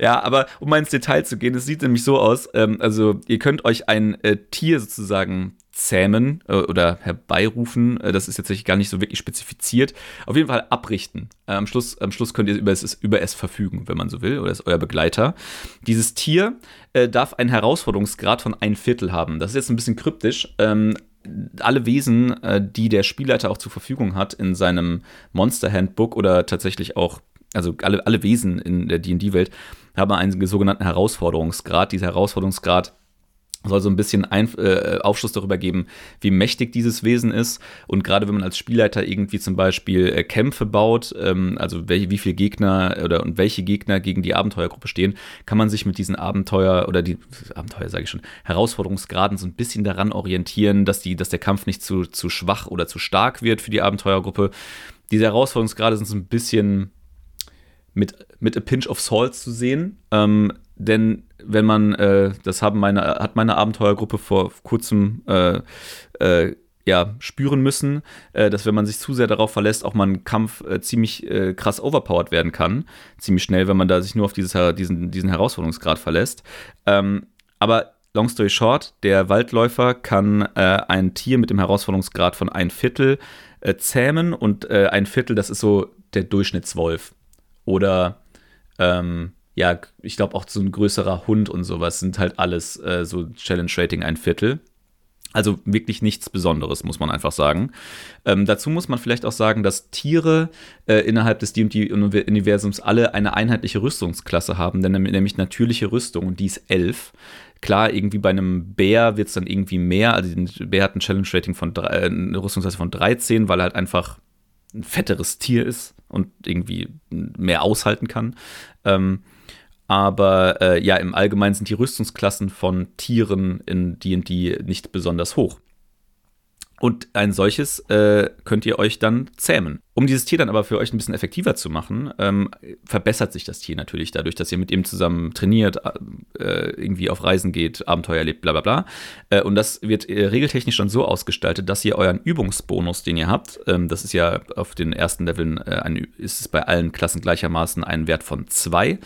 ja, aber um mal ins Detail zu gehen, es sieht nämlich so aus, ähm, also ihr könnt euch ein äh, Tier sozusagen zähmen äh, oder herbeirufen. Äh, das ist jetzt gar nicht so wirklich spezifiziert. Auf jeden Fall abrichten. Äh, am, Schluss, am Schluss könnt ihr über es, über es verfügen, wenn man so will, oder ist euer Begleiter. Dieses Tier äh, darf einen Herausforderungsgrad von ein Viertel haben. Das ist jetzt ein bisschen kryptisch. Ähm, alle Wesen, äh, die der Spielleiter auch zur Verfügung hat in seinem Monster Handbook oder tatsächlich auch, also alle, alle Wesen in der D&D-Welt, haben einen sogenannten Herausforderungsgrad. Dieser Herausforderungsgrad soll so ein bisschen ein, äh, Aufschluss darüber geben, wie mächtig dieses Wesen ist. Und gerade wenn man als Spielleiter irgendwie zum Beispiel äh, Kämpfe baut, ähm, also welche, wie viele Gegner oder und welche Gegner gegen die Abenteuergruppe stehen, kann man sich mit diesen Abenteuer oder die Abenteuer sage ich schon, Herausforderungsgraden so ein bisschen daran orientieren, dass die, dass der Kampf nicht zu, zu schwach oder zu stark wird für die Abenteuergruppe. Diese Herausforderungsgrade sind so ein bisschen mit, mit a pinch of salt zu sehen. Ähm, denn wenn man, äh, das haben meine, hat meine Abenteuergruppe vor kurzem äh, äh, ja, spüren müssen, äh, dass wenn man sich zu sehr darauf verlässt, auch mal ein Kampf äh, ziemlich äh, krass overpowered werden kann. Ziemlich schnell, wenn man da sich nur auf dieses, diesen, diesen Herausforderungsgrad verlässt. Ähm, aber long story short, der Waldläufer kann ein Tier mit dem Herausforderungsgrad von ein Viertel zähmen und ein Viertel, das ist so der Durchschnittswolf. Oder ähm, ja, ich glaube auch so ein größerer Hund und sowas sind halt alles äh, so Challenge Rating ein Viertel. Also wirklich nichts Besonderes, muss man einfach sagen. Ähm, dazu muss man vielleicht auch sagen, dass Tiere äh, innerhalb des D&D-Universums alle eine einheitliche Rüstungsklasse haben, denn nämlich natürliche Rüstung und die ist 11. Klar, irgendwie bei einem Bär wird es dann irgendwie mehr. Also der Bär hat ein Challenge-Rating von äh, eine Rüstungsklasse von 13, weil er halt einfach ein fetteres Tier ist und irgendwie mehr aushalten kann. Ähm, aber äh, ja, im Allgemeinen sind die Rüstungsklassen von Tieren in DD nicht besonders hoch. Und ein solches äh, könnt ihr euch dann zähmen. Um dieses Tier dann aber für euch ein bisschen effektiver zu machen, ähm, verbessert sich das Tier natürlich dadurch, dass ihr mit ihm zusammen trainiert, äh, irgendwie auf Reisen geht, Abenteuer erlebt, bla bla bla. Äh, und das wird äh, regeltechnisch dann so ausgestaltet, dass ihr euren Übungsbonus, den ihr habt, ähm, das ist ja auf den ersten Leveln, äh, ein, ist es bei allen Klassen gleichermaßen ein Wert von zwei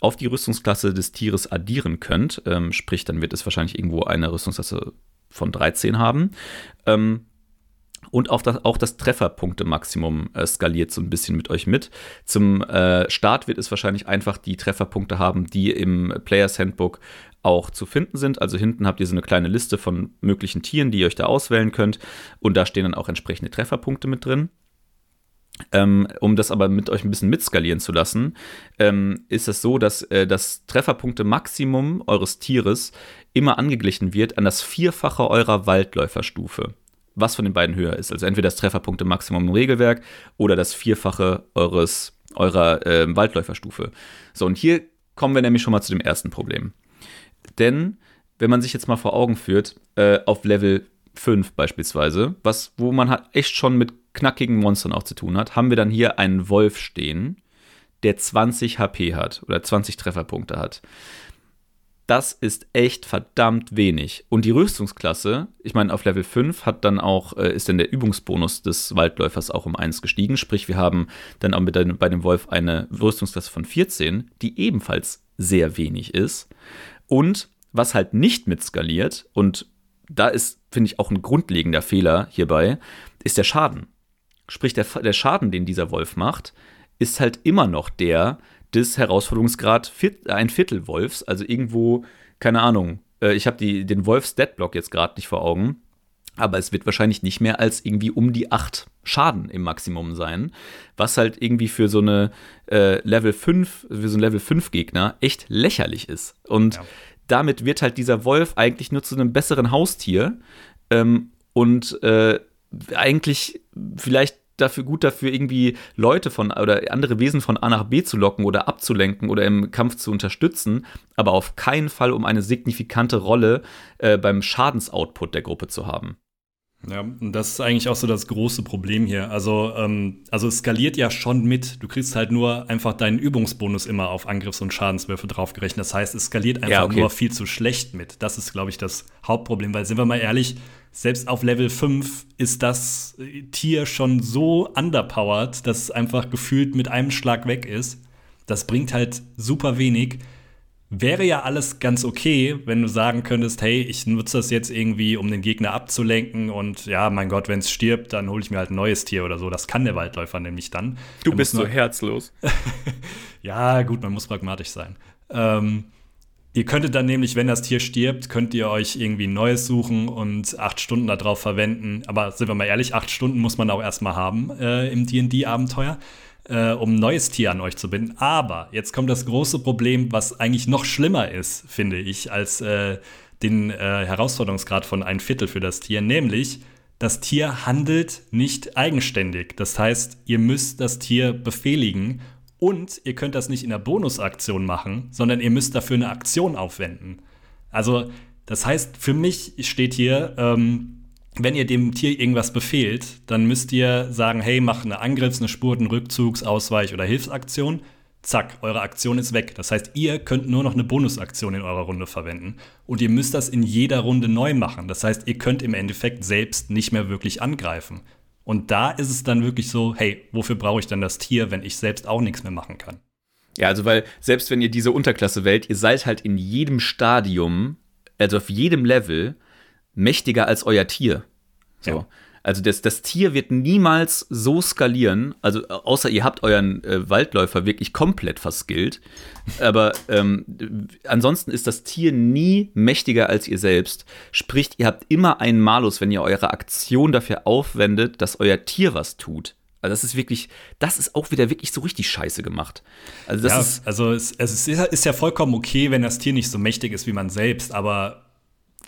auf die Rüstungsklasse des Tieres addieren könnt. Ähm, sprich, dann wird es wahrscheinlich irgendwo eine Rüstungsklasse von 13 haben. Ähm, und auch das, auch das Trefferpunkte-Maximum äh, skaliert so ein bisschen mit euch mit. Zum äh, Start wird es wahrscheinlich einfach die Trefferpunkte haben, die im Players Handbook auch zu finden sind. Also hinten habt ihr so eine kleine Liste von möglichen Tieren, die ihr euch da auswählen könnt. Und da stehen dann auch entsprechende Trefferpunkte mit drin. Ähm, um das aber mit euch ein bisschen mitskalieren zu lassen, ähm, ist es so, dass äh, das Trefferpunkte-Maximum eures Tieres immer angeglichen wird an das Vierfache eurer Waldläuferstufe. Was von den beiden höher ist. Also entweder das Trefferpunkte-Maximum im Regelwerk oder das Vierfache eures, eurer äh, Waldläuferstufe. So, und hier kommen wir nämlich schon mal zu dem ersten Problem. Denn, wenn man sich jetzt mal vor Augen führt, äh, auf Level 5 beispielsweise, was, wo man halt echt schon mit knackigen Monstern auch zu tun hat, haben wir dann hier einen Wolf stehen, der 20 HP hat oder 20 Trefferpunkte hat. Das ist echt verdammt wenig. Und die Rüstungsklasse, ich meine, auf Level 5 hat dann auch, äh, ist dann der Übungsbonus des Waldläufers auch um 1 gestiegen. Sprich, wir haben dann auch mit dem, bei dem Wolf eine Rüstungsklasse von 14, die ebenfalls sehr wenig ist. Und was halt nicht mit skaliert, und da ist, finde ich, auch ein grundlegender Fehler hierbei, ist der Schaden. Sprich, der, der Schaden, den dieser Wolf macht, ist halt immer noch der des Herausforderungsgrad ein Viertel Wolfs. Also irgendwo, keine Ahnung, äh, ich habe den Wolfs-Deadblock jetzt gerade nicht vor Augen. Aber es wird wahrscheinlich nicht mehr als irgendwie um die acht Schaden im Maximum sein. Was halt irgendwie für so eine äh, Level 5, für so einen Level 5 Gegner echt lächerlich ist. Und ja. Damit wird halt dieser Wolf eigentlich nur zu einem besseren Haustier. Ähm, und äh, eigentlich vielleicht dafür gut dafür, irgendwie Leute von oder andere Wesen von A nach B zu locken oder abzulenken oder im Kampf zu unterstützen, aber auf keinen Fall, um eine signifikante Rolle äh, beim Schadensoutput der Gruppe zu haben. Ja, und das ist eigentlich auch so das große Problem hier. Also, ähm, also es skaliert ja schon mit. Du kriegst halt nur einfach deinen Übungsbonus immer auf Angriffs- und Schadenswürfe draufgerechnet. Das heißt, es skaliert einfach ja, okay. nur viel zu schlecht mit. Das ist, glaube ich, das Hauptproblem. Weil, sind wir mal ehrlich, selbst auf Level 5 ist das Tier schon so underpowered, dass es einfach gefühlt mit einem Schlag weg ist. Das bringt halt super wenig. Wäre ja alles ganz okay, wenn du sagen könntest, hey, ich nutze das jetzt irgendwie, um den Gegner abzulenken und ja, mein Gott, wenn es stirbt, dann hole ich mir halt ein neues Tier oder so. Das kann der Waldläufer nämlich dann. Du bist so herzlos. ja, gut, man muss pragmatisch sein. Ähm, Ihr könntet dann nämlich, wenn das Tier stirbt, könnt ihr euch irgendwie ein neues suchen und acht Stunden darauf verwenden. Aber sind wir mal ehrlich, acht Stunden muss man auch erstmal haben äh, im DD-Abenteuer, äh, um ein neues Tier an euch zu binden. Aber jetzt kommt das große Problem, was eigentlich noch schlimmer ist, finde ich, als äh, den äh, Herausforderungsgrad von ein Viertel für das Tier, nämlich das Tier handelt nicht eigenständig. Das heißt, ihr müsst das Tier befehligen und ihr könnt das nicht in der Bonusaktion machen, sondern ihr müsst dafür eine Aktion aufwenden. Also, das heißt, für mich steht hier, ähm, wenn ihr dem Tier irgendwas befehlt, dann müsst ihr sagen, hey, mach eine Angriffs-, eine Spurten-, Rückzugs-, Ausweich- oder Hilfsaktion. Zack, eure Aktion ist weg. Das heißt, ihr könnt nur noch eine Bonusaktion in eurer Runde verwenden. Und ihr müsst das in jeder Runde neu machen. Das heißt, ihr könnt im Endeffekt selbst nicht mehr wirklich angreifen. Und da ist es dann wirklich so, hey, wofür brauche ich denn das Tier, wenn ich selbst auch nichts mehr machen kann? Ja, also weil selbst wenn ihr diese Unterklasse wählt, ihr seid halt in jedem Stadium, also auf jedem Level, mächtiger als euer Tier. So. Ja. Also das, das Tier wird niemals so skalieren, also außer ihr habt euren äh, Waldläufer wirklich komplett verskillt. Aber ähm, ansonsten ist das Tier nie mächtiger als ihr selbst. Sprich, ihr habt immer einen Malus, wenn ihr eure Aktion dafür aufwendet, dass euer Tier was tut. Also das ist wirklich, das ist auch wieder wirklich so richtig scheiße gemacht. Also das ja, ist also es, es ist, ist ja vollkommen okay, wenn das Tier nicht so mächtig ist wie man selbst, aber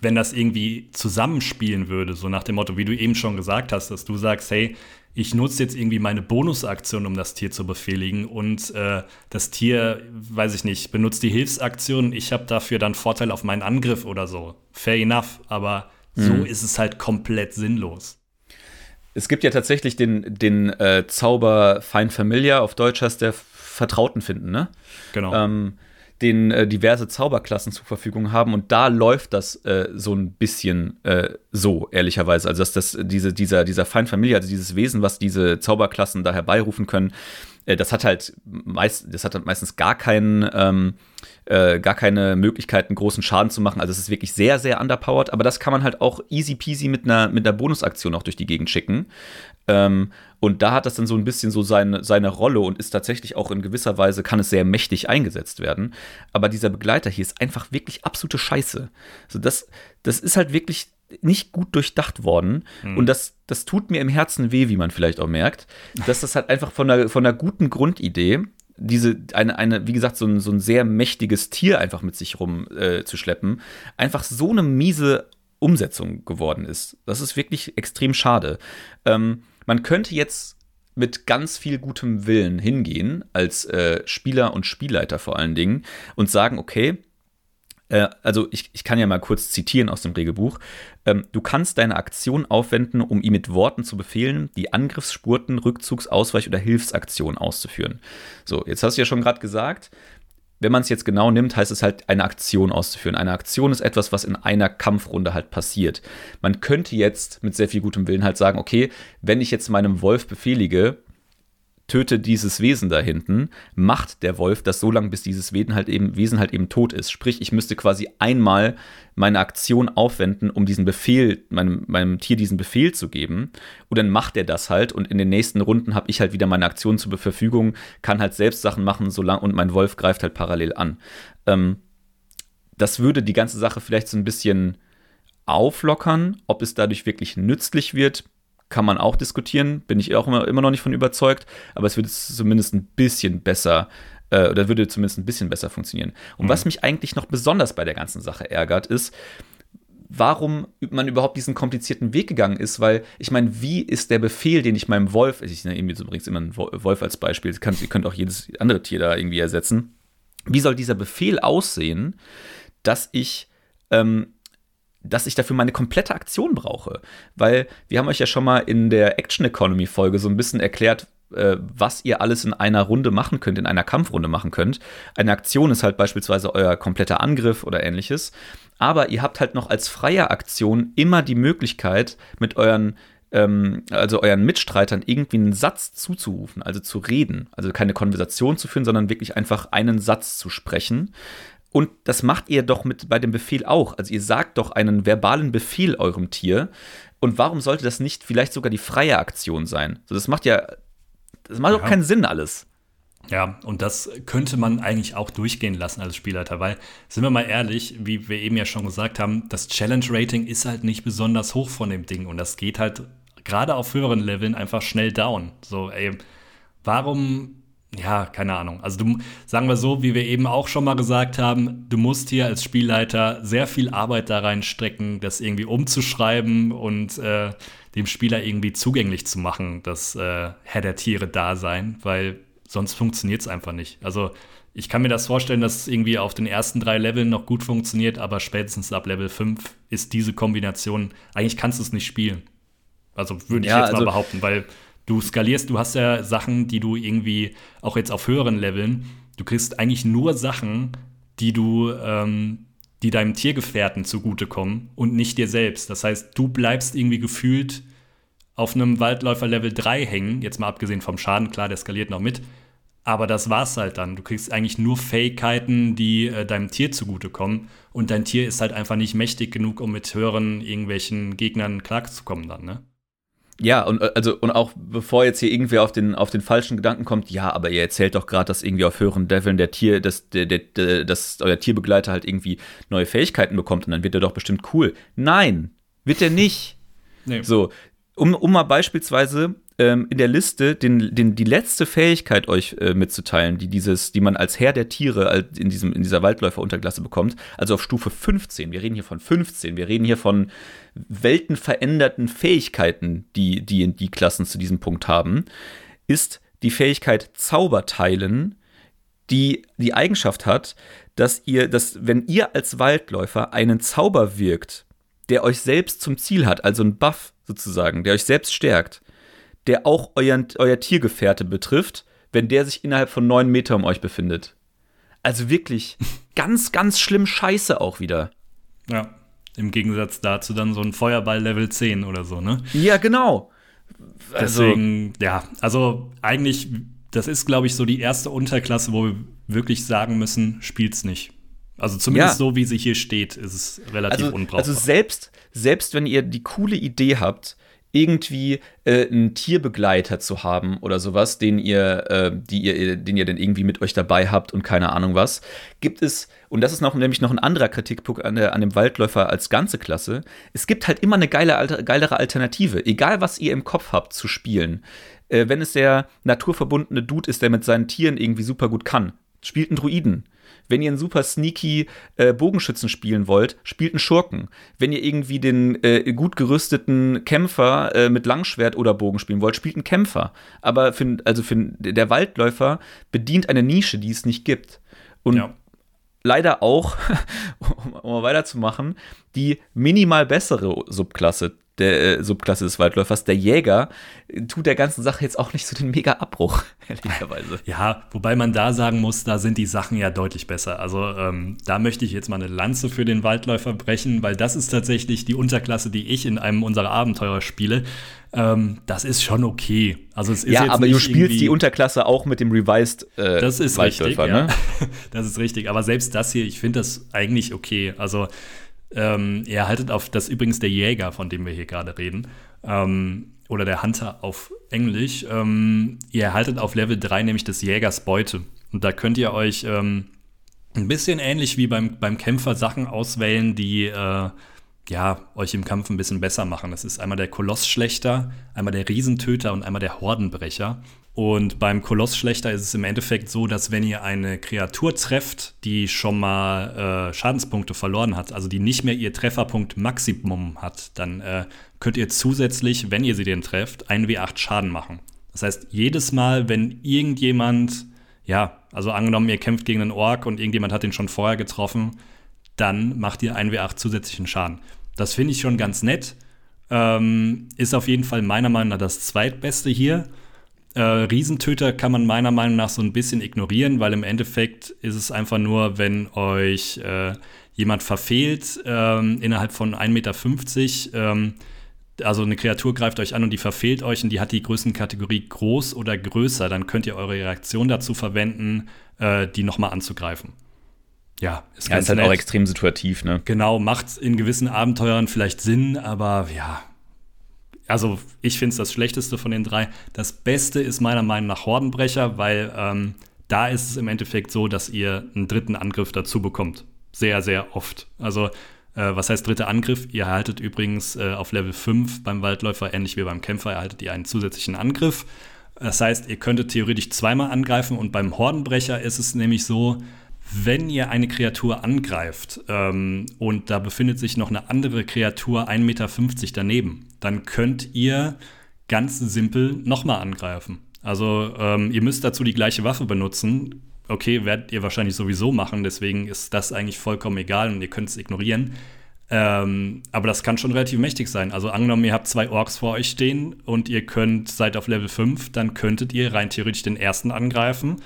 wenn das irgendwie zusammenspielen würde, so nach dem Motto, wie du eben schon gesagt hast, dass du sagst, hey, ich nutze jetzt irgendwie meine Bonusaktion, um das Tier zu befehligen und äh, das Tier, weiß ich nicht, benutzt die Hilfsaktion, ich habe dafür dann Vorteil auf meinen Angriff oder so. Fair enough, aber mhm. so ist es halt komplett sinnlos. Es gibt ja tatsächlich den, den äh, Zauber Fine Familiar, auf Deutsch heißt der Vertrauten finden, ne? Genau. Ähm, den äh, diverse Zauberklassen zur Verfügung haben und da läuft das äh, so ein bisschen äh, so, ehrlicherweise. Also, dass das, diese, dieser, dieser Feinfamilie, also dieses Wesen, was diese Zauberklassen da herbeirufen können, äh, das hat halt meist, das hat meistens gar keinen, ähm, äh, gar keine Möglichkeiten, großen Schaden zu machen. Also es ist wirklich sehr, sehr underpowered, aber das kann man halt auch easy peasy mit einer, mit einer Bonusaktion auch durch die Gegend schicken. Ähm, und da hat das dann so ein bisschen so seine, seine Rolle und ist tatsächlich auch in gewisser Weise, kann es sehr mächtig eingesetzt werden. Aber dieser Begleiter hier ist einfach wirklich absolute Scheiße. Also das, das ist halt wirklich nicht gut durchdacht worden. Mhm. Und das, das tut mir im Herzen weh, wie man vielleicht auch merkt, dass das halt einfach von einer, von einer guten Grundidee, diese, eine, eine, wie gesagt, so ein, so ein sehr mächtiges Tier einfach mit sich rum äh, einfach so eine miese Umsetzung geworden ist. Das ist wirklich extrem schade. Ähm, man könnte jetzt mit ganz viel gutem Willen hingehen, als äh, Spieler und Spielleiter vor allen Dingen, und sagen, okay, äh, also ich, ich kann ja mal kurz zitieren aus dem Regelbuch, ähm, du kannst deine Aktion aufwenden, um ihm mit Worten zu befehlen, die Angriffsspurten, Rückzugs-, Ausweich- oder Hilfsaktionen auszuführen. So, jetzt hast du ja schon gerade gesagt, wenn man es jetzt genau nimmt, heißt es halt, eine Aktion auszuführen. Eine Aktion ist etwas, was in einer Kampfrunde halt passiert. Man könnte jetzt mit sehr viel gutem Willen halt sagen, okay, wenn ich jetzt meinem Wolf befehlige, töte dieses Wesen da hinten, macht der Wolf das so lange, bis dieses Wesen halt eben, Wesen halt eben tot ist. Sprich, ich müsste quasi einmal meine Aktion aufwenden, um diesen Befehl, meinem, meinem Tier diesen Befehl zu geben. Und dann macht er das halt und in den nächsten Runden habe ich halt wieder meine Aktion zur Verfügung, kann halt selbst Sachen machen, solange und mein Wolf greift halt parallel an. Ähm, das würde die ganze Sache vielleicht so ein bisschen auflockern, ob es dadurch wirklich nützlich wird, kann man auch diskutieren, bin ich auch immer, immer noch nicht von überzeugt, aber es würde zumindest ein bisschen besser äh, oder würde zumindest ein bisschen besser funktionieren. Und mhm. was mich eigentlich noch besonders bei der ganzen Sache ärgert, ist, warum man überhaupt diesen komplizierten Weg gegangen ist, weil ich meine, wie ist der Befehl, den ich meinem Wolf, ich nehme jetzt übrigens immer einen Wolf als Beispiel, ihr könnt auch jedes andere Tier da irgendwie ersetzen, wie soll dieser Befehl aussehen, dass ich ähm, dass ich dafür meine komplette Aktion brauche. Weil wir haben euch ja schon mal in der Action Economy Folge so ein bisschen erklärt, äh, was ihr alles in einer Runde machen könnt, in einer Kampfrunde machen könnt. Eine Aktion ist halt beispielsweise euer kompletter Angriff oder ähnliches. Aber ihr habt halt noch als freie Aktion immer die Möglichkeit, mit euren ähm, also euren Mitstreitern irgendwie einen Satz zuzurufen, also zu reden. Also keine Konversation zu führen, sondern wirklich einfach einen Satz zu sprechen. Und das macht ihr doch mit bei dem Befehl auch. Also ihr sagt doch einen verbalen Befehl eurem Tier. Und warum sollte das nicht vielleicht sogar die freie Aktion sein? So, das macht ja, das macht ja. doch keinen Sinn alles. Ja, und das könnte man eigentlich auch durchgehen lassen als Spielleiter, weil, sind wir mal ehrlich, wie wir eben ja schon gesagt haben, das Challenge-Rating ist halt nicht besonders hoch von dem Ding und das geht halt gerade auf höheren Leveln einfach schnell down. So, ey, warum ja, keine Ahnung. Also du sagen wir so, wie wir eben auch schon mal gesagt haben, du musst hier als Spielleiter sehr viel Arbeit da reinstecken, das irgendwie umzuschreiben und äh, dem Spieler irgendwie zugänglich zu machen, das äh, Herr der Tiere da sein, weil sonst funktioniert es einfach nicht. Also ich kann mir das vorstellen, dass es irgendwie auf den ersten drei Leveln noch gut funktioniert, aber spätestens ab Level 5 ist diese Kombination, eigentlich kannst du es nicht spielen. Also würde ich ja, jetzt also mal behaupten, weil du skalierst, du hast ja Sachen, die du irgendwie auch jetzt auf höheren Leveln, du kriegst eigentlich nur Sachen, die du, ähm, die deinem Tiergefährten zugutekommen und nicht dir selbst. Das heißt, du bleibst irgendwie gefühlt auf einem Waldläufer Level 3 hängen, jetzt mal abgesehen vom Schaden, klar, der skaliert noch mit. Aber das war's halt dann. Du kriegst eigentlich nur Fähigkeiten, die äh, deinem Tier zugutekommen. Und dein Tier ist halt einfach nicht mächtig genug, um mit höheren irgendwelchen Gegnern klarzukommen dann, ne? Ja, und äh, also und auch bevor jetzt hier irgendwer auf den, auf den falschen Gedanken kommt, ja, aber ihr erzählt doch gerade, dass irgendwie auf höheren Leveln der Tier, dass, der, der, dass euer Tierbegleiter halt irgendwie neue Fähigkeiten bekommt und dann wird er doch bestimmt cool. Nein, wird er nicht. Nee. So, um, um mal beispielsweise ähm, in der Liste den, den, die letzte Fähigkeit euch äh, mitzuteilen, die, dieses, die man als Herr der Tiere in, diesem, in dieser Waldläufer-Unterklasse bekommt, also auf Stufe 15. Wir reden hier von 15. Wir reden hier von weltenveränderten Fähigkeiten, die die die Klassen zu diesem Punkt haben, ist die Fähigkeit Zauberteilen, die die Eigenschaft hat, dass ihr, dass wenn ihr als Waldläufer einen Zauber wirkt, der euch selbst zum Ziel hat, also ein Buff sozusagen, der euch selbst stärkt, der auch euren, euer Tiergefährte betrifft, wenn der sich innerhalb von neun Meter um euch befindet. Also wirklich ganz, ganz schlimm Scheiße auch wieder. Ja, im Gegensatz dazu dann so ein Feuerball Level 10 oder so, ne? Ja, genau. Also, Deswegen, ja, also eigentlich, das ist, glaube ich, so die erste Unterklasse, wo wir wirklich sagen müssen, spielt's nicht. Also zumindest ja. so, wie sie hier steht, ist es relativ also, unbrauchbar. Also selbst, selbst wenn ihr die coole Idee habt, irgendwie äh, einen Tierbegleiter zu haben oder sowas, den ihr, äh, die ihr, den ihr dann irgendwie mit euch dabei habt und keine Ahnung was, gibt es, und das ist noch nämlich noch ein anderer Kritikpunkt an, der, an dem Waldläufer als ganze Klasse, es gibt halt immer eine geile, geilere Alternative, egal was ihr im Kopf habt zu spielen. Äh, wenn es der naturverbundene Dude ist, der mit seinen Tieren irgendwie super gut kann, spielt einen Druiden. Wenn ihr einen super sneaky äh, Bogenschützen spielen wollt, spielt einen Schurken. Wenn ihr irgendwie den äh, gut gerüsteten Kämpfer äh, mit Langschwert oder Bogen spielen wollt, spielt einen Kämpfer. Aber für, also für, der Waldläufer bedient eine Nische, die es nicht gibt. Und ja. leider auch, um mal weiterzumachen, die minimal bessere Subklasse der äh, Subklasse des Waldläufers. Der Jäger tut der ganzen Sache jetzt auch nicht so den Mega-Abbruch, ehrlicherweise. Ja, wobei man da sagen muss, da sind die Sachen ja deutlich besser. Also ähm, da möchte ich jetzt mal eine Lanze für den Waldläufer brechen, weil das ist tatsächlich die Unterklasse, die ich in einem unserer Abenteuer spiele. Ähm, das ist schon okay. Also es ist ja, aber du spielst die Unterklasse auch mit dem Revised äh, Das ist richtig, ne? ja. Das ist richtig. Aber selbst das hier, ich finde das eigentlich okay. Also ähm, ihr haltet auf, das ist übrigens der Jäger, von dem wir hier gerade reden, ähm, oder der Hunter auf Englisch. Ähm, ihr erhaltet auf Level 3 nämlich des Jägers Beute. Und da könnt ihr euch ähm, ein bisschen ähnlich wie beim, beim Kämpfer Sachen auswählen, die äh, ja, euch im Kampf ein bisschen besser machen. Das ist einmal der Kolossschlechter, einmal der Riesentöter und einmal der Hordenbrecher. Und beim Kolossschlechter ist es im Endeffekt so, dass wenn ihr eine Kreatur trefft, die schon mal äh, Schadenspunkte verloren hat, also die nicht mehr ihr Trefferpunkt Maximum hat, dann äh, könnt ihr zusätzlich, wenn ihr sie denn trefft, 1w8 Schaden machen. Das heißt, jedes Mal, wenn irgendjemand, ja, also angenommen, ihr kämpft gegen einen Ork und irgendjemand hat den schon vorher getroffen, dann macht ihr 1w8 zusätzlichen Schaden. Das finde ich schon ganz nett. Ähm, ist auf jeden Fall meiner Meinung nach das zweitbeste hier. Äh, Riesentöter kann man meiner Meinung nach so ein bisschen ignorieren, weil im Endeffekt ist es einfach nur, wenn euch äh, jemand verfehlt ähm, innerhalb von 1,50 Meter, ähm, also eine Kreatur greift euch an und die verfehlt euch und die hat die Größenkategorie groß oder größer, dann könnt ihr eure Reaktion dazu verwenden, äh, die nochmal anzugreifen. Ja, ist, ja, ist halt nett. auch extrem situativ, ne? Genau, macht in gewissen Abenteuern vielleicht Sinn, aber ja, also ich finde es das schlechteste von den drei. Das Beste ist meiner Meinung nach Hordenbrecher, weil ähm, da ist es im Endeffekt so, dass ihr einen dritten Angriff dazu bekommt. Sehr, sehr oft. Also, äh, was heißt dritter Angriff? Ihr erhaltet übrigens äh, auf Level 5 beim Waldläufer, ähnlich wie beim Kämpfer, erhaltet ihr einen zusätzlichen Angriff. Das heißt, ihr könntet theoretisch zweimal angreifen und beim Hordenbrecher ist es nämlich so, wenn ihr eine Kreatur angreift ähm, und da befindet sich noch eine andere Kreatur 1,50 Meter daneben, dann könnt ihr ganz simpel nochmal angreifen. Also ähm, ihr müsst dazu die gleiche Waffe benutzen. Okay, werdet ihr wahrscheinlich sowieso machen, deswegen ist das eigentlich vollkommen egal und ihr könnt es ignorieren. Ähm, aber das kann schon relativ mächtig sein. Also angenommen, ihr habt zwei Orks vor euch stehen und ihr könnt, seid auf Level 5, dann könntet ihr rein theoretisch den ersten angreifen,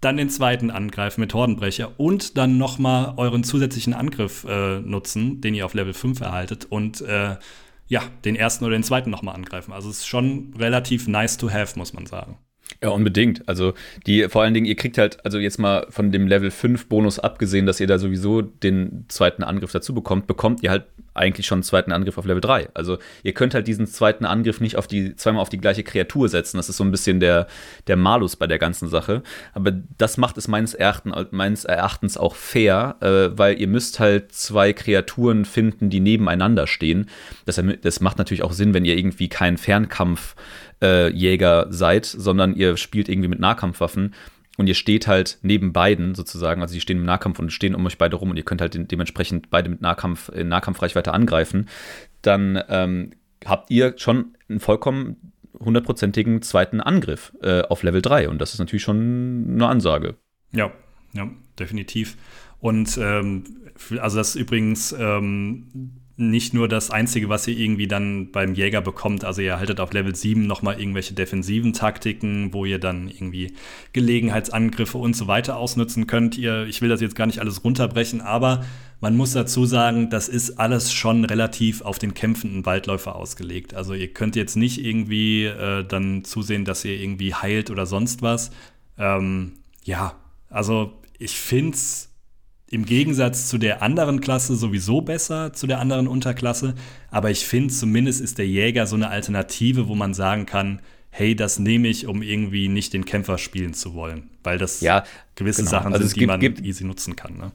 dann den zweiten angreifen mit Hordenbrecher und dann nochmal euren zusätzlichen Angriff äh, nutzen, den ihr auf Level 5 erhaltet und äh, ja, den ersten oder den zweiten nochmal angreifen. Also es ist schon relativ nice to have, muss man sagen. Ja, unbedingt. Also die, vor allen Dingen, ihr kriegt halt, also jetzt mal von dem Level 5 Bonus abgesehen, dass ihr da sowieso den zweiten Angriff dazu bekommt, bekommt ihr halt eigentlich schon einen zweiten Angriff auf Level 3. Also ihr könnt halt diesen zweiten Angriff nicht auf die, zweimal auf die gleiche Kreatur setzen. Das ist so ein bisschen der, der Malus bei der ganzen Sache. Aber das macht es meines, Erachten, meines Erachtens auch fair, äh, weil ihr müsst halt zwei Kreaturen finden, die nebeneinander stehen. Das, das macht natürlich auch Sinn, wenn ihr irgendwie keinen Fernkampf äh, Jäger seid, sondern ihr spielt irgendwie mit Nahkampfwaffen und ihr steht halt neben beiden sozusagen, also die stehen im Nahkampf und stehen um euch beide rum und ihr könnt halt dementsprechend beide mit Nahkampf in Nahkampfreichweite angreifen, dann ähm, habt ihr schon einen vollkommen hundertprozentigen zweiten Angriff äh, auf Level 3 und das ist natürlich schon eine Ansage. Ja, ja, definitiv. Und ähm, also das ist übrigens ähm, nicht nur das Einzige, was ihr irgendwie dann beim Jäger bekommt. Also ihr haltet auf Level 7 nochmal irgendwelche defensiven Taktiken, wo ihr dann irgendwie Gelegenheitsangriffe und so weiter ausnutzen könnt. Ihr, ich will das jetzt gar nicht alles runterbrechen, aber man muss dazu sagen, das ist alles schon relativ auf den kämpfenden Waldläufer ausgelegt. Also ihr könnt jetzt nicht irgendwie äh, dann zusehen, dass ihr irgendwie heilt oder sonst was. Ähm, ja, also ich finde es im Gegensatz zu der anderen Klasse sowieso besser, zu der anderen Unterklasse. Aber ich finde, zumindest ist der Jäger so eine Alternative, wo man sagen kann, hey, das nehme ich, um irgendwie nicht den Kämpfer spielen zu wollen. Weil das ja, gewisse genau. Sachen also sind, die man gibt, easy nutzen kann. Ne?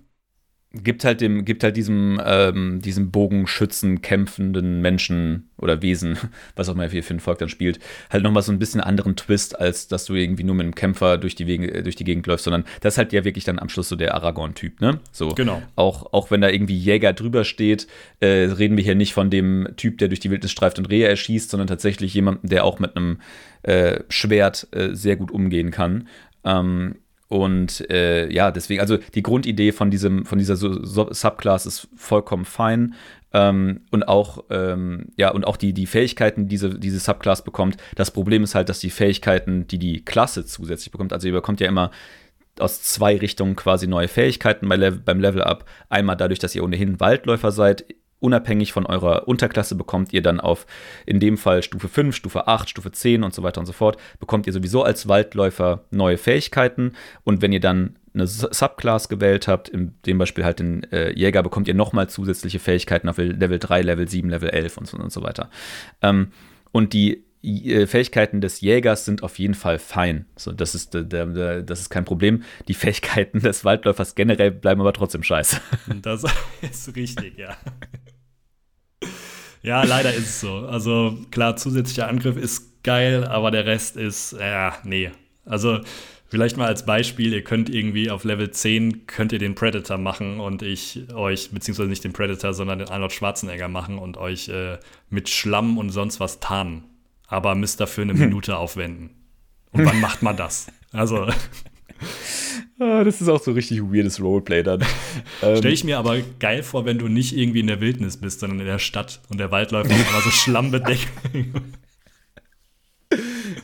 Gibt halt dem, gibt halt diesem, ähm, diesem Bogenschützen kämpfenden Menschen oder Wesen, was auch immer für ein Volk dann spielt, halt nochmal so ein bisschen anderen Twist, als dass du irgendwie nur mit einem Kämpfer durch die, Wege, durch die Gegend läufst, sondern das ist halt ja wirklich dann am Schluss so der Aragorn-Typ, ne? So. Genau. Auch, auch wenn da irgendwie Jäger drüber steht, äh, reden wir hier nicht von dem Typ, der durch die Wildnis streift und Rehe erschießt, sondern tatsächlich jemanden, der auch mit einem äh, Schwert äh, sehr gut umgehen kann. Ähm, und äh, ja, deswegen, also die Grundidee von, diesem, von dieser Subclass ist vollkommen fein. Ähm, und auch, ähm, ja, und auch die, die Fähigkeiten, die diese, diese Subclass bekommt. Das Problem ist halt, dass die Fähigkeiten, die die Klasse zusätzlich bekommt, also ihr bekommt ja immer aus zwei Richtungen quasi neue Fähigkeiten bei Level, beim Level-Up. Einmal dadurch, dass ihr ohnehin Waldläufer seid, unabhängig von eurer Unterklasse bekommt ihr dann auf, in dem Fall Stufe 5, Stufe 8, Stufe 10 und so weiter und so fort, bekommt ihr sowieso als Waldläufer neue Fähigkeiten. Und wenn ihr dann eine Subclass gewählt habt, in dem Beispiel halt den äh, Jäger, bekommt ihr nochmal zusätzliche Fähigkeiten auf Level 3, Level 7, Level 11 und so, und so weiter. Ähm, und die Fähigkeiten des Jägers sind auf jeden Fall fein. So, das, ist, der, das ist kein Problem. Die Fähigkeiten des Waldläufers generell bleiben aber trotzdem scheiße. Das ist richtig, ja. Ja, leider ist es so. Also klar, zusätzlicher Angriff ist geil, aber der Rest ist, ja, nee. Also vielleicht mal als Beispiel, ihr könnt irgendwie auf Level 10 könnt ihr den Predator machen und ich euch, beziehungsweise nicht den Predator, sondern den Arnold Schwarzenegger machen und euch äh, mit Schlamm und sonst was tarnen aber müsst dafür eine Minute aufwenden. Und wann macht man das? Also. Ah, das ist auch so richtig weirdes Roleplay dann. Ähm, Stell ich mir aber geil vor, wenn du nicht irgendwie in der Wildnis bist, sondern in der Stadt und der Wald läuft immer so schlammbedeckt.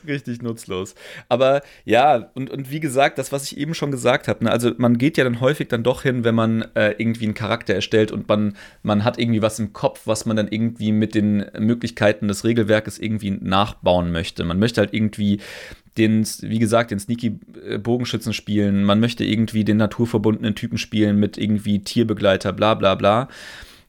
Richtig nutzlos. Aber ja, und, und wie gesagt, das, was ich eben schon gesagt habe, ne, also man geht ja dann häufig dann doch hin, wenn man äh, irgendwie einen Charakter erstellt und man, man hat irgendwie was im Kopf, was man dann irgendwie mit den Möglichkeiten des Regelwerkes irgendwie nachbauen möchte. Man möchte halt irgendwie den, wie gesagt, den sneaky äh, Bogenschützen spielen, man möchte irgendwie den naturverbundenen Typen spielen mit irgendwie Tierbegleiter, bla bla bla.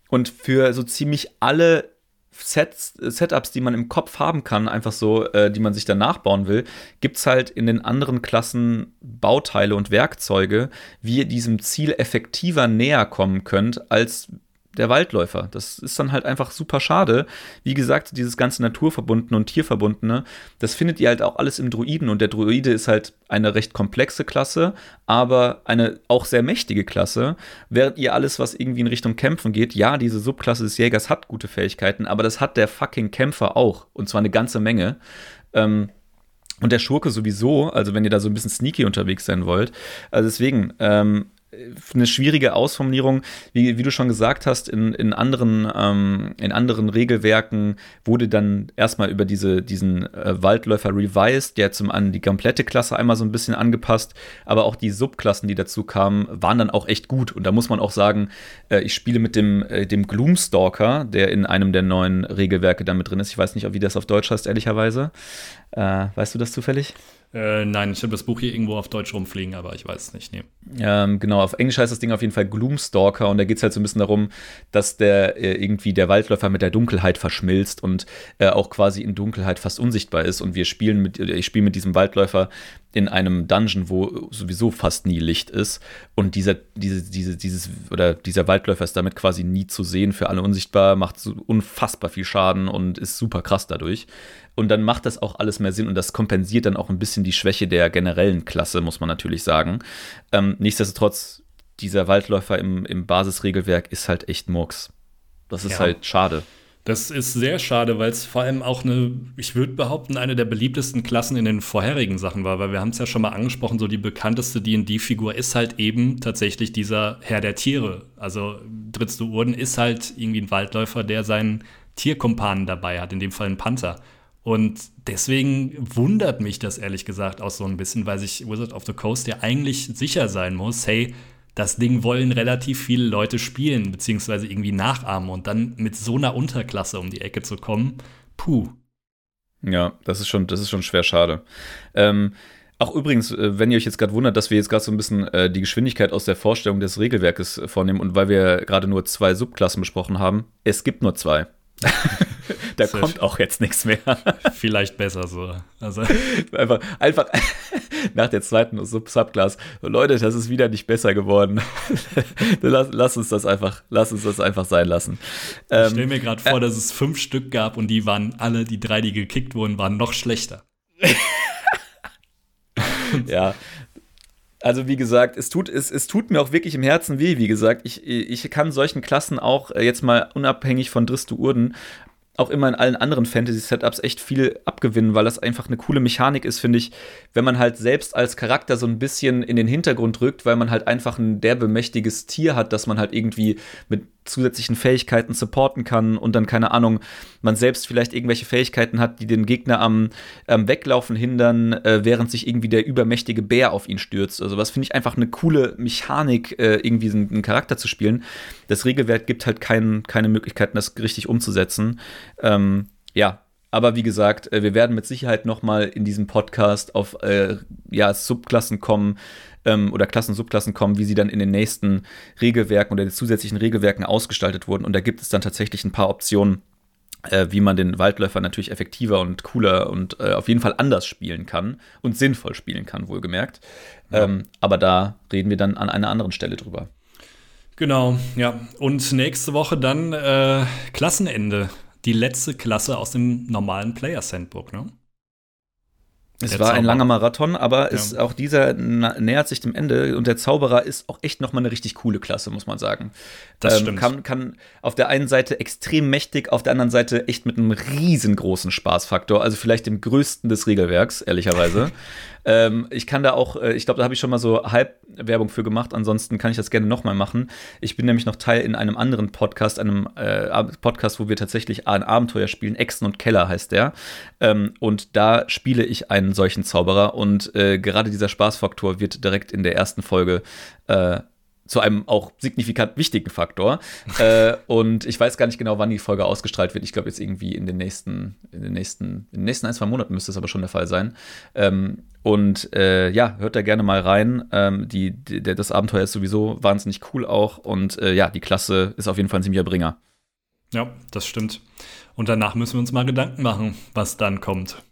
Und für so ziemlich alle Sets, Setups, die man im Kopf haben kann, einfach so, äh, die man sich dann nachbauen will, gibt es halt in den anderen Klassen Bauteile und Werkzeuge, wie ihr diesem Ziel effektiver näher kommen könnt, als der Waldläufer. Das ist dann halt einfach super schade. Wie gesagt, dieses ganze Naturverbundene und Tierverbundene, das findet ihr halt auch alles im Druiden und der Druide ist halt eine recht komplexe Klasse, aber eine auch sehr mächtige Klasse. Während ihr alles, was irgendwie in Richtung Kämpfen geht, ja, diese Subklasse des Jägers hat gute Fähigkeiten, aber das hat der fucking Kämpfer auch und zwar eine ganze Menge. Ähm, und der Schurke sowieso, also wenn ihr da so ein bisschen sneaky unterwegs sein wollt. Also deswegen, ähm, eine schwierige Ausformulierung, wie, wie du schon gesagt hast, in, in, anderen, ähm, in anderen Regelwerken wurde dann erstmal über diese, diesen äh, Waldläufer revised, der zum einen die komplette Klasse einmal so ein bisschen angepasst, aber auch die Subklassen, die dazu kamen, waren dann auch echt gut. Und da muss man auch sagen, äh, ich spiele mit dem, äh, dem Gloomstalker, der in einem der neuen Regelwerke damit drin ist. Ich weiß nicht, wie das auf Deutsch heißt, ehrlicherweise. Äh, weißt du das zufällig? Äh, nein, ich habe das Buch hier irgendwo auf Deutsch rumfliegen, aber ich weiß es nicht. Nee. Ähm, genau, auf Englisch heißt das Ding auf jeden Fall Gloomstalker und da geht es halt so ein bisschen darum, dass der äh, irgendwie der Waldläufer mit der Dunkelheit verschmilzt und äh, auch quasi in Dunkelheit fast unsichtbar ist. Und wir spielen mit, ich spiele mit diesem Waldläufer in einem Dungeon, wo sowieso fast nie Licht ist. Und dieser, diese, diese, dieses, oder dieser Waldläufer ist damit quasi nie zu sehen, für alle unsichtbar, macht so unfassbar viel Schaden und ist super krass dadurch. Und dann macht das auch alles mehr Sinn und das kompensiert dann auch ein bisschen die Schwäche der generellen Klasse, muss man natürlich sagen. Ähm, nichtsdestotrotz, dieser Waldläufer im, im Basisregelwerk ist halt echt Murks. Das ist ja. halt schade. Das ist sehr schade, weil es vor allem auch eine, ich würde behaupten, eine der beliebtesten Klassen in den vorherigen Sachen war, weil wir haben es ja schon mal angesprochen, so die bekannteste D&D-Figur ist halt eben tatsächlich dieser Herr der Tiere. Also Drittste Urden ist halt irgendwie ein Waldläufer, der seinen Tierkumpanen dabei hat, in dem Fall ein Panther. Und deswegen wundert mich das ehrlich gesagt auch so ein bisschen, weil sich Wizard of the Coast ja eigentlich sicher sein muss, hey, das Ding wollen relativ viele Leute spielen, beziehungsweise irgendwie nachahmen und dann mit so einer Unterklasse um die Ecke zu kommen, puh. Ja, das ist schon, das ist schon schwer schade. Ähm, auch übrigens, äh, wenn ihr euch jetzt gerade wundert, dass wir jetzt gerade so ein bisschen äh, die Geschwindigkeit aus der Vorstellung des Regelwerkes vornehmen und weil wir gerade nur zwei Subklassen besprochen haben, es gibt nur zwei. da Sehr kommt auch jetzt nichts mehr. Vielleicht besser so. Also. Einfach, einfach nach der zweiten Subclass. Leute, das ist wieder nicht besser geworden. lass, lass, uns das einfach, lass uns das einfach sein lassen. Ich ähm, stelle mir gerade vor, äh, dass es fünf Stück gab und die waren alle, die drei, die gekickt wurden, waren noch schlechter. ja, also wie gesagt, es tut, es, es tut mir auch wirklich im Herzen weh, wie gesagt. Ich, ich kann solchen Klassen auch äh, jetzt mal unabhängig von Dristu Urden auch immer in allen anderen Fantasy-Setups echt viel abgewinnen, weil das einfach eine coole Mechanik ist, finde ich, wenn man halt selbst als Charakter so ein bisschen in den Hintergrund rückt, weil man halt einfach ein derbe mächtiges Tier hat, das man halt irgendwie mit zusätzlichen Fähigkeiten supporten kann und dann, keine Ahnung, man selbst vielleicht irgendwelche Fähigkeiten hat, die den Gegner am, am Weglaufen hindern, äh, während sich irgendwie der übermächtige Bär auf ihn stürzt. Also was finde ich einfach eine coole Mechanik, äh, irgendwie einen, Charakter zu spielen. Das Regelwerk gibt halt kein, keine Möglichkeiten, das richtig umzusetzen. Ähm, ja, aber wie gesagt, äh, wir werden mit Sicherheit noch mal in diesem Podcast auf äh, ja, Subklassen kommen, ähm, oder Klassen, Subklassen kommen, wie sie dann in den nächsten Regelwerken oder den zusätzlichen Regelwerken ausgestaltet wurden. Und da gibt es dann tatsächlich ein paar Optionen, äh, wie man den Waldläufer natürlich effektiver und cooler und äh, auf jeden Fall anders spielen kann und sinnvoll spielen kann, wohlgemerkt. Ja. Ähm, aber da reden wir dann an einer anderen Stelle drüber. Genau, ja. Und nächste Woche dann äh, Klassenende. Die letzte Klasse aus dem normalen Players Handbook, ne? Es war ein langer Marathon, aber ja. es, auch dieser nähert sich dem Ende und der Zauberer ist auch echt nochmal eine richtig coole Klasse, muss man sagen. Das ähm, stimmt. Kann, kann auf der einen Seite extrem mächtig, auf der anderen Seite echt mit einem riesengroßen Spaßfaktor, also vielleicht dem größten des Regelwerks, ehrlicherweise. Ähm, ich kann da auch, äh, ich glaube, da habe ich schon mal so Halbwerbung für gemacht. Ansonsten kann ich das gerne nochmal machen. Ich bin nämlich noch Teil in einem anderen Podcast, einem äh, Podcast, wo wir tatsächlich ein Abenteuer spielen. Echsen und Keller heißt der. Ähm, und da spiele ich einen solchen Zauberer. Und äh, gerade dieser Spaßfaktor wird direkt in der ersten Folge äh, zu einem auch signifikant wichtigen Faktor. äh, und ich weiß gar nicht genau, wann die Folge ausgestrahlt wird. Ich glaube jetzt irgendwie in den nächsten, in den nächsten, in den nächsten ein, zwei Monaten müsste es aber schon der Fall sein. Ähm, und äh, ja, hört da gerne mal rein. Ähm, die, die, das Abenteuer ist sowieso wahnsinnig cool auch. Und äh, ja, die Klasse ist auf jeden Fall ein ziemlicher Bringer. Ja, das stimmt. Und danach müssen wir uns mal Gedanken machen, was dann kommt.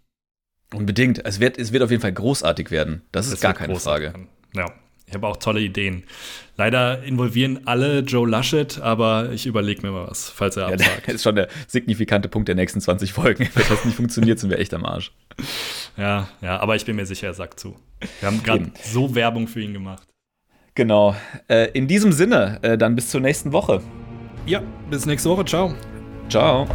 Unbedingt. Es wird, es wird auf jeden Fall großartig werden. Das ist es gar keine Frage. Ja, ich habe auch tolle Ideen. Leider involvieren alle Joe Laschet, aber ich überlege mir mal was, falls er absagt. Ja, das ist schon der signifikante Punkt der nächsten 20 Folgen. Wenn das nicht funktioniert, sind wir echt am Arsch. Ja, ja, aber ich bin mir sicher, er sagt zu. Wir haben gerade so Werbung für ihn gemacht. Genau. Äh, in diesem Sinne, äh, dann bis zur nächsten Woche. Ja, bis nächste Woche. Ciao. Ciao.